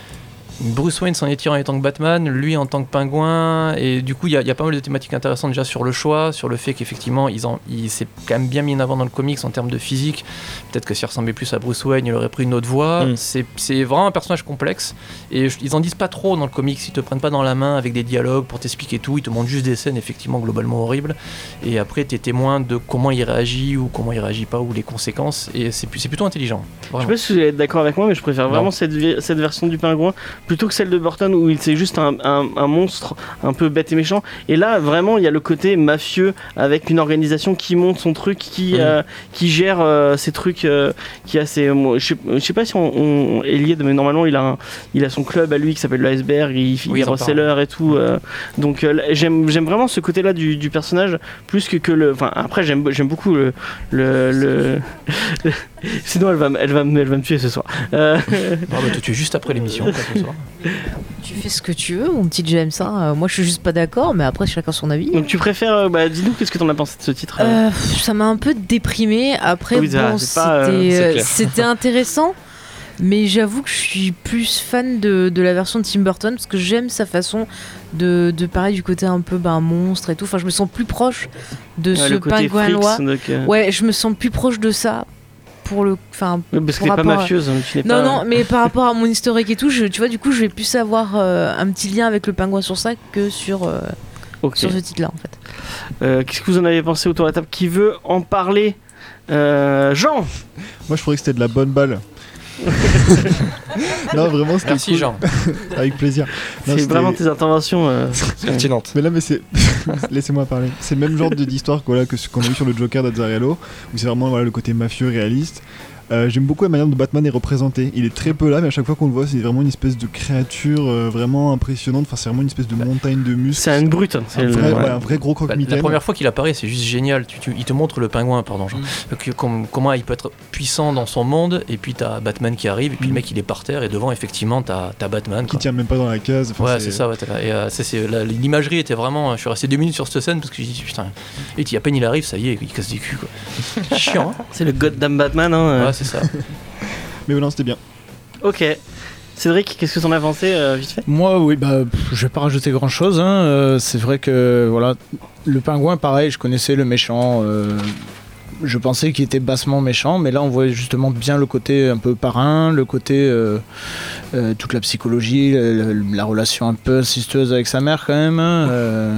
Bruce Wayne s'en est tiré en tant que Batman, lui en tant que pingouin, et du coup il y, a- il y a pas mal de thématiques intéressantes déjà sur le choix, sur le fait qu'effectivement ils il s'est quand même bien mis en avant dans le comics en termes de physique. Peut-être que s'il ressemblait plus à Bruce Wayne, il aurait pris une autre voie. Mm. C'est vraiment un personnage complexe, et je- ils en disent pas trop dans le comics, ils te prennent pas dans la main avec des dialogues pour t'expliquer tout, ils te montrent juste des scènes effectivement globalement horribles, et après tu es témoin de comment il réagit ou comment il réagit pas ou les conséquences, et c'est plutôt intelligent. Je sais pas si vous allez être d'accord avec moi, mais je préfère vraiment cette version du pingouin plutôt que celle de Burton où il c'est juste un, un- un monstre un peu bête et méchant. Et là, vraiment, il y a le côté mafieux avec une organisation qui monte son truc, qui, Mhm. euh, qui gère euh, ses trucs, euh, qui a ses. moi, je, sais, je sais pas si on, on est lié, mais normalement, il a, un- il a son club à lui qui s'appelle l'iceberg, il, il est reseller et tout. donc j'aime j'aime vraiment ce côté-là du, du personnage plus que, que le. Enfin, après, j'aime j'aime beaucoup le. le, le- Sinon, elle va, me- elle, va, elle va me tuer ce soir. Euh, Ah bah, toi, tu es juste après l'émission, quoi, ce soir. Tu fais ce que tu veux, mon petit James. hein. Euh, moi, je suis juste pas d'accord, mais après, chacun son avis. donc, tu préfères. euh, Bah, dis-nous, qu'est-ce que t'en as pensé de ce titre euh ça m'a un peu déprimé. Après, Oui, bon, c'était euh, intéressant. Mais j'avoue que je suis plus fan de, de la version de Tim Burton parce que j'aime sa façon de, de parler du côté un peu ben, monstre et tout. Enfin, je me sens plus proche de Ouais, ce pingouin Ouais, je me sens plus proche de ça pour le. Enfin, parce que pour t'es pas mafieuse, hein, tu n'es non, pas. non, mais par rapport à mon historique et tout, je, tu vois, du coup, je vais plus avoir euh, un petit lien avec le pingouin sur ça que sur, euh, sur ce titre-là, en fait. Euh, Qu'est-ce que vous en avez pensé autour de la table? Qui veut en parler? Euh, Jean Moi je trouvais que c'était de la bonne balle. Non vraiment c'était Merci cool. Jean. Avec plaisir. Non, C'est vraiment tes interventions. euh, Pertinente. Mais là, mais c'est. Laissez-moi parler. C'est le même genre de- d'histoire voilà, que ce qu'on a vu sur le Joker d'Azzarello, où c'est vraiment voilà, le côté mafieux, réaliste. Euh, J'aime beaucoup la manière dont Batman est représenté. Il est très peu là, mais à chaque fois qu'on le voit, c'est vraiment une espèce de créature euh, vraiment impressionnante. Enfin, c'est vraiment une espèce de montagne de muscles. C'est une brute. hein, c'est un le- vrai, ouais, un vrai gros Bah, croque-mitaine. la première fois qu'il apparaît, c'est juste génial. Tu- tu- il te montre le pingouin, pardon, Jean. Mm. Que- com- comment il peut être puissant dans son monde, et puis t'as Batman qui arrive, et puis Mm. le mec il est par terre, et devant, effectivement, t'as as Batman. Qui quoi. tient même pas dans la case. Enfin, Ouais, c'est ça. Ouais, euh, l'imagerie était vraiment. Je suis resté deux minutes sur cette scène parce que j'ai dit putain. Et à peine il arrive, ça y est, il casse des culs quoi. Chiant. hein C'est le goddamn Batman. Hein, euh. ouais, c'est ça. Mais voilà, c'était bien. Ok. Cédric, qu'est-ce que t'en as pensé euh, vite fait? Moi, oui, bah, pff, je vais pas rajouter grand chose. c'est vrai que voilà, le pingouin, pareil, je connaissais le méchant. euh, je pensais qu'il était bassement méchant, mais là, on voit justement bien le côté un peu parrain, le côté euh, euh, toute la psychologie, la, la- la relation un peu incestueuse avec sa mère quand même, hein, euh,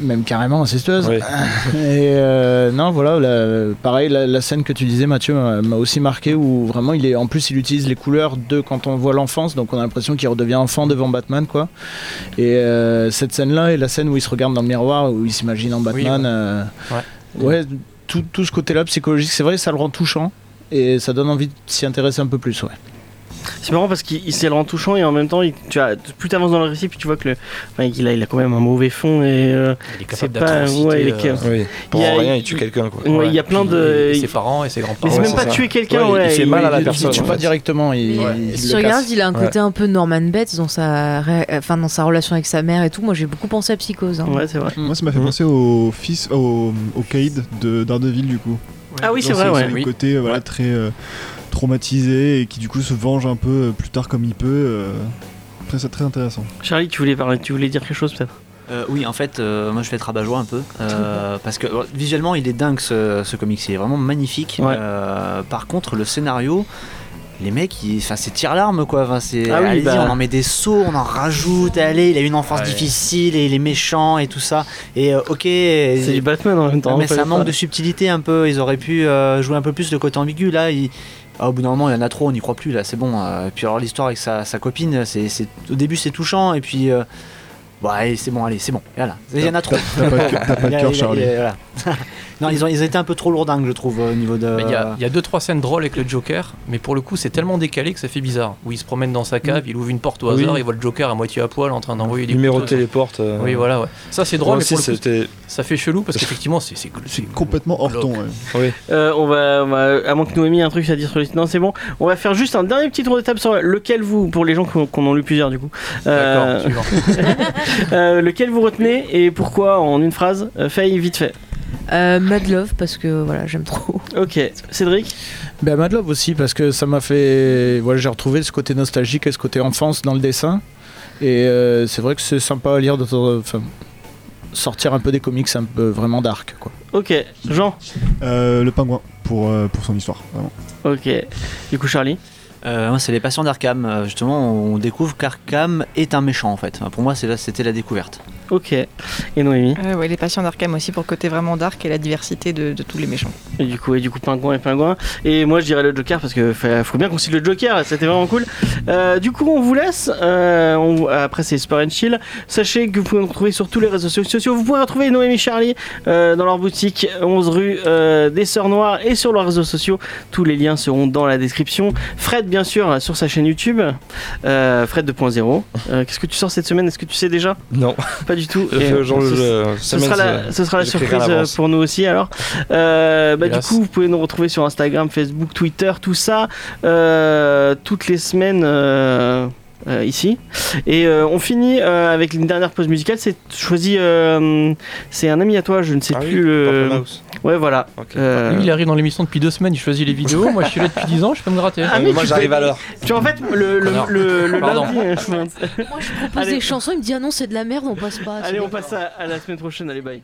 même carrément incestueuse. Oui. Et non, voilà, la- pareil, la, la scène que tu disais, Mathieu, m'a aussi marqué où vraiment, il est, en plus, il utilise les couleurs de quand on voit l'enfance, donc on a l'impression qu'il redevient enfant devant Batman, quoi. Et cette scène-là et la scène où il se regarde dans le miroir, où il s'imagine en Batman, ouais, tout, ce côté-là psychologique, c'est vrai, ça le rend touchant. Et ça donne envie de s'y intéresser un peu plus, ouais. C'est marrant parce qu'il il- c'est le rend touchant et en même temps, il- tu as, plus t'avances dans le récit, plus tu vois que le, enfin, il, a, il a quand même un mauvais fond et euh, Il est c'est capable pas. Ouais, il est euh, Oui. Pour Il a- rien, il tue quelqu'un quoi. ouais, il y a plein puis de. il- il- Ses parents et ses Mais grands-parents. c'est Ouais, même c'est pas tuer quelqu'un, Ouais, ouais. il fait mal à la il- personne, Il tue en pas directement, il, Ouais. il Sur le Garth, casse. il a un Ouais. côté un peu Norman Bates dans sa, ré- enfin, dans sa relation avec sa mère et tout. Moi, j'ai beaucoup pensé à Psychose. hein. Ouais, c'est vrai. Moi, ça m'a fait Mhm. penser au fils, au, au Caïd de Daredevil, du coup. Ah oui, c'est vrai, ouais. côté voilà, très euh, traumatisé et qui, du coup, se venge un peu euh, plus tard comme il peut. euh. Après, c'est très intéressant. Charlie, tu voulais parler, tu voulais dire quelque chose peut-être? Euh, oui, en fait, euh, moi je vais être rabat-joie un peu. euh, parce que visuellement, il est dingue ce, ce comics. Il est vraiment magnifique. Ouais. Euh, par contre, le scénario. Les mecs, ils- enfin, c'est tire-larme quoi. Enfin, c'est, Ah oui, bah. on en met des sauts, on en rajoute. Allez, il a une enfance Ouais. difficile et il est méchant et tout ça. Et euh, ok, C'est du Batman en même temps. mais ça manque de subtilité un peu. Ils auraient pu euh, jouer un peu plus le côté ambigu. Là, ah, au bout d'un moment, il y en a trop, on n'y croit plus. Là, c'est bon. euh, et puis alors l'histoire avec sa, copine, c'est, c'est- au début c'est touchant et puis. Bon, allez, c'est bon, allez, c'est bon. Voilà. Il y en a trop. T'as pas de cœur- Charlie. voilà. non, ils ont, ils été un peu trop lourdingues, je trouve, au niveau de. Il y, a, il y a deux trois scènes drôles avec le Joker, mais pour le coup c'est tellement décalé que ça fait bizarre. Où il se promène dans sa cave, il ouvre une porte au Oui. hasard, il voit le Joker à moitié à poil en train d'envoyer des Numéro de téléporte. euh, Oui voilà ouais. Ça c'est drôle, mais pour le coup, ça fait chelou parce qu'effectivement c'est c'est C'est complètement hors ton. ouais. Euh, on, va, on va- à moins que Noémie ait un truc à dire sur les. Non, c'est bon. On va faire juste un dernier petit tour de table sur lequel vous, pour les gens qui en ont lu plusieurs du coup, euh, D'accord. euh, lequel vous retenez et pourquoi en une phrase euh, Faye, vite fait. Euh, Mad Love, parce que voilà, j'aime trop. Ok, Cédric Ben, Mad Love aussi, parce que ça m'a fait. Voilà, j'ai retrouvé ce côté nostalgique et ce côté enfance dans le dessin. Et euh, c'est vrai que c'est sympa à lire, de enfin, sortir un peu des comics un peu vraiment dark. Quoi. Ok, Jean Euh, le pingouin, pour, euh, pour son histoire, vraiment. Ok. Du coup, Charlie Euh, c'est les passions d'Arkham. Euh, justement, on découvre qu'Arkham est un méchant en fait. Pour moi, c'était la découverte. Ok. Et Noémie Euh, ouais, les patients d'Arkham aussi pour le côté vraiment dark et la diversité de, de tous les méchants. Et du coup, et du coup, pingouin et pingouin. Et moi, je dirais le Joker parce que faut, faut bien qu'on cite le Joker. C'était vraiment cool. Euh, du coup, on vous laisse. Euh, on- après, c'est Sport and Chill. Sachez que vous pouvez nous retrouver sur tous les réseaux sociaux. Vous pouvez retrouver Noémie Charlie euh, dans leur boutique 11 rue euh, des Sœurs Noires et sur leurs réseaux sociaux. Tous les liens seront dans la description. Fred, bien sûr, sur sa chaîne YouTube. Euh, Fred 2.0. Euh, Qu'est-ce que tu sors cette semaine? Est-ce que tu sais déjà? Non. Pas du tout. Et, euh, genre, ce- sera, la, ce sera surprise euh, l'avance. pour nous aussi alors. Euh, bah, du coup, vous pouvez nous retrouver sur Instagram, Facebook, Twitter, tout ça, euh, toutes les semaines. euh, euh, ici et euh, on finit euh, avec une dernière pause musicale c'est choisi euh, c'est un ami à toi je ne sais Ah oui, plus le Purple Mouse. Ouais voilà Ok. Euh, Lui il arrive dans l'émission depuis deux semaines, il choisit les vidéos, moi je suis là depuis 10 ans, je peux me gratter. Ah, Euh, mais moi tu j'arrive fais- à l'heure. tu vois, en fait le, le, le, le lundi euh, Moi, je propose Allez. des chansons, il me dit ah non, c'est de la merde, on passe pas. allez on passe à, à la semaine prochaine allez bye